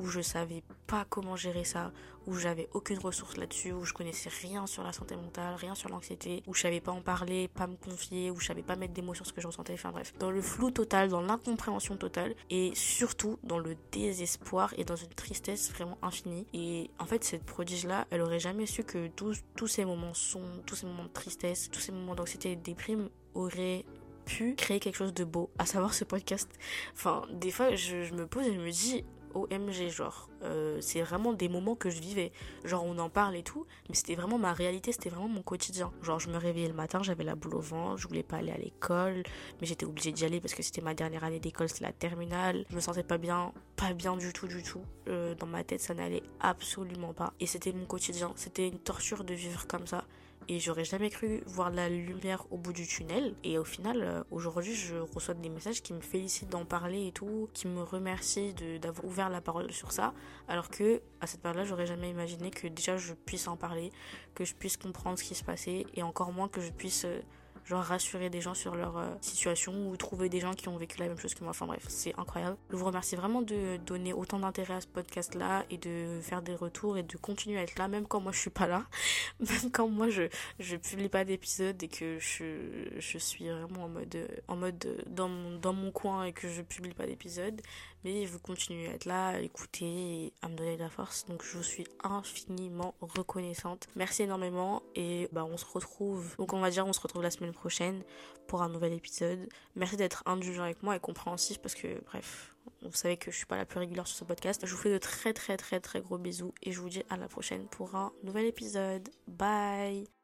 où je savais pas comment gérer ça, où j'avais aucune ressource là-dessus, où je connaissais rien sur la santé mentale, rien sur l'anxiété, où je savais pas en parler, pas me confier, où je savais pas mettre des mots sur ce que je ressentais, enfin bref, dans le flou total, dans l'incompréhension totale et surtout dans le désespoir et dans une tristesse vraiment infinie. Et en fait, cette prodige-là, elle aurait jamais su que tous, tous ces moments sont, tous ces moments de tristesse, tous ces moments d'anxiété et de déprime auraient pu créer quelque chose de beau, à savoir ce podcast. Enfin, des fois, je me pose et je me dis, OMG, genre, euh, c'est vraiment des moments que je vivais. Genre, on en parle et tout, mais c'était vraiment ma réalité, c'était vraiment mon quotidien. Genre, je me réveillais le matin, j'avais la boule au vent, je voulais pas aller à l'école, mais j'étais obligée d'y aller parce que c'était ma dernière année d'école, c'était la terminale. Je me sentais pas bien, pas bien du tout, du tout. Euh, dans ma tête, ça n'allait absolument pas. Et c'était mon quotidien, c'était une torture de vivre comme ça et j'aurais jamais cru voir la lumière au bout du tunnel. Et au final, euh, aujourd'hui, je reçois des messages qui me félicitent d'en parler et tout, qui me remercient d'avoir ouvert la parole sur ça, alors que à cette période-là, j'aurais jamais imaginé que déjà je puisse en parler, que je puisse comprendre ce qui se passait, et encore moins que je puisse euh, genre rassurer des gens sur leur euh, situation ou trouver des gens qui ont vécu la même chose que moi. Enfin bref, c'est incroyable. Je vous remercie vraiment de donner autant d'intérêt à ce podcast là et de faire des retours et de continuer à être là même quand moi je suis pas là, même quand moi je je publie pas d'épisodes et que je, je suis vraiment en mode en mode dans mon, dans mon coin et que je publie pas d'épisodes mais vous continuez à être là, à écouter et à me donner de la force. Donc je vous suis infiniment reconnaissante. Merci énormément et bah on se retrouve. Donc on va dire on se retrouve la semaine prochaine pour un nouvel épisode. Merci d'être indulgent avec moi et compréhensif parce que bref, vous savez que je suis pas la plus régulière sur ce podcast. Je vous fais de très très très très gros bisous et je vous dis à la prochaine pour un nouvel épisode. Bye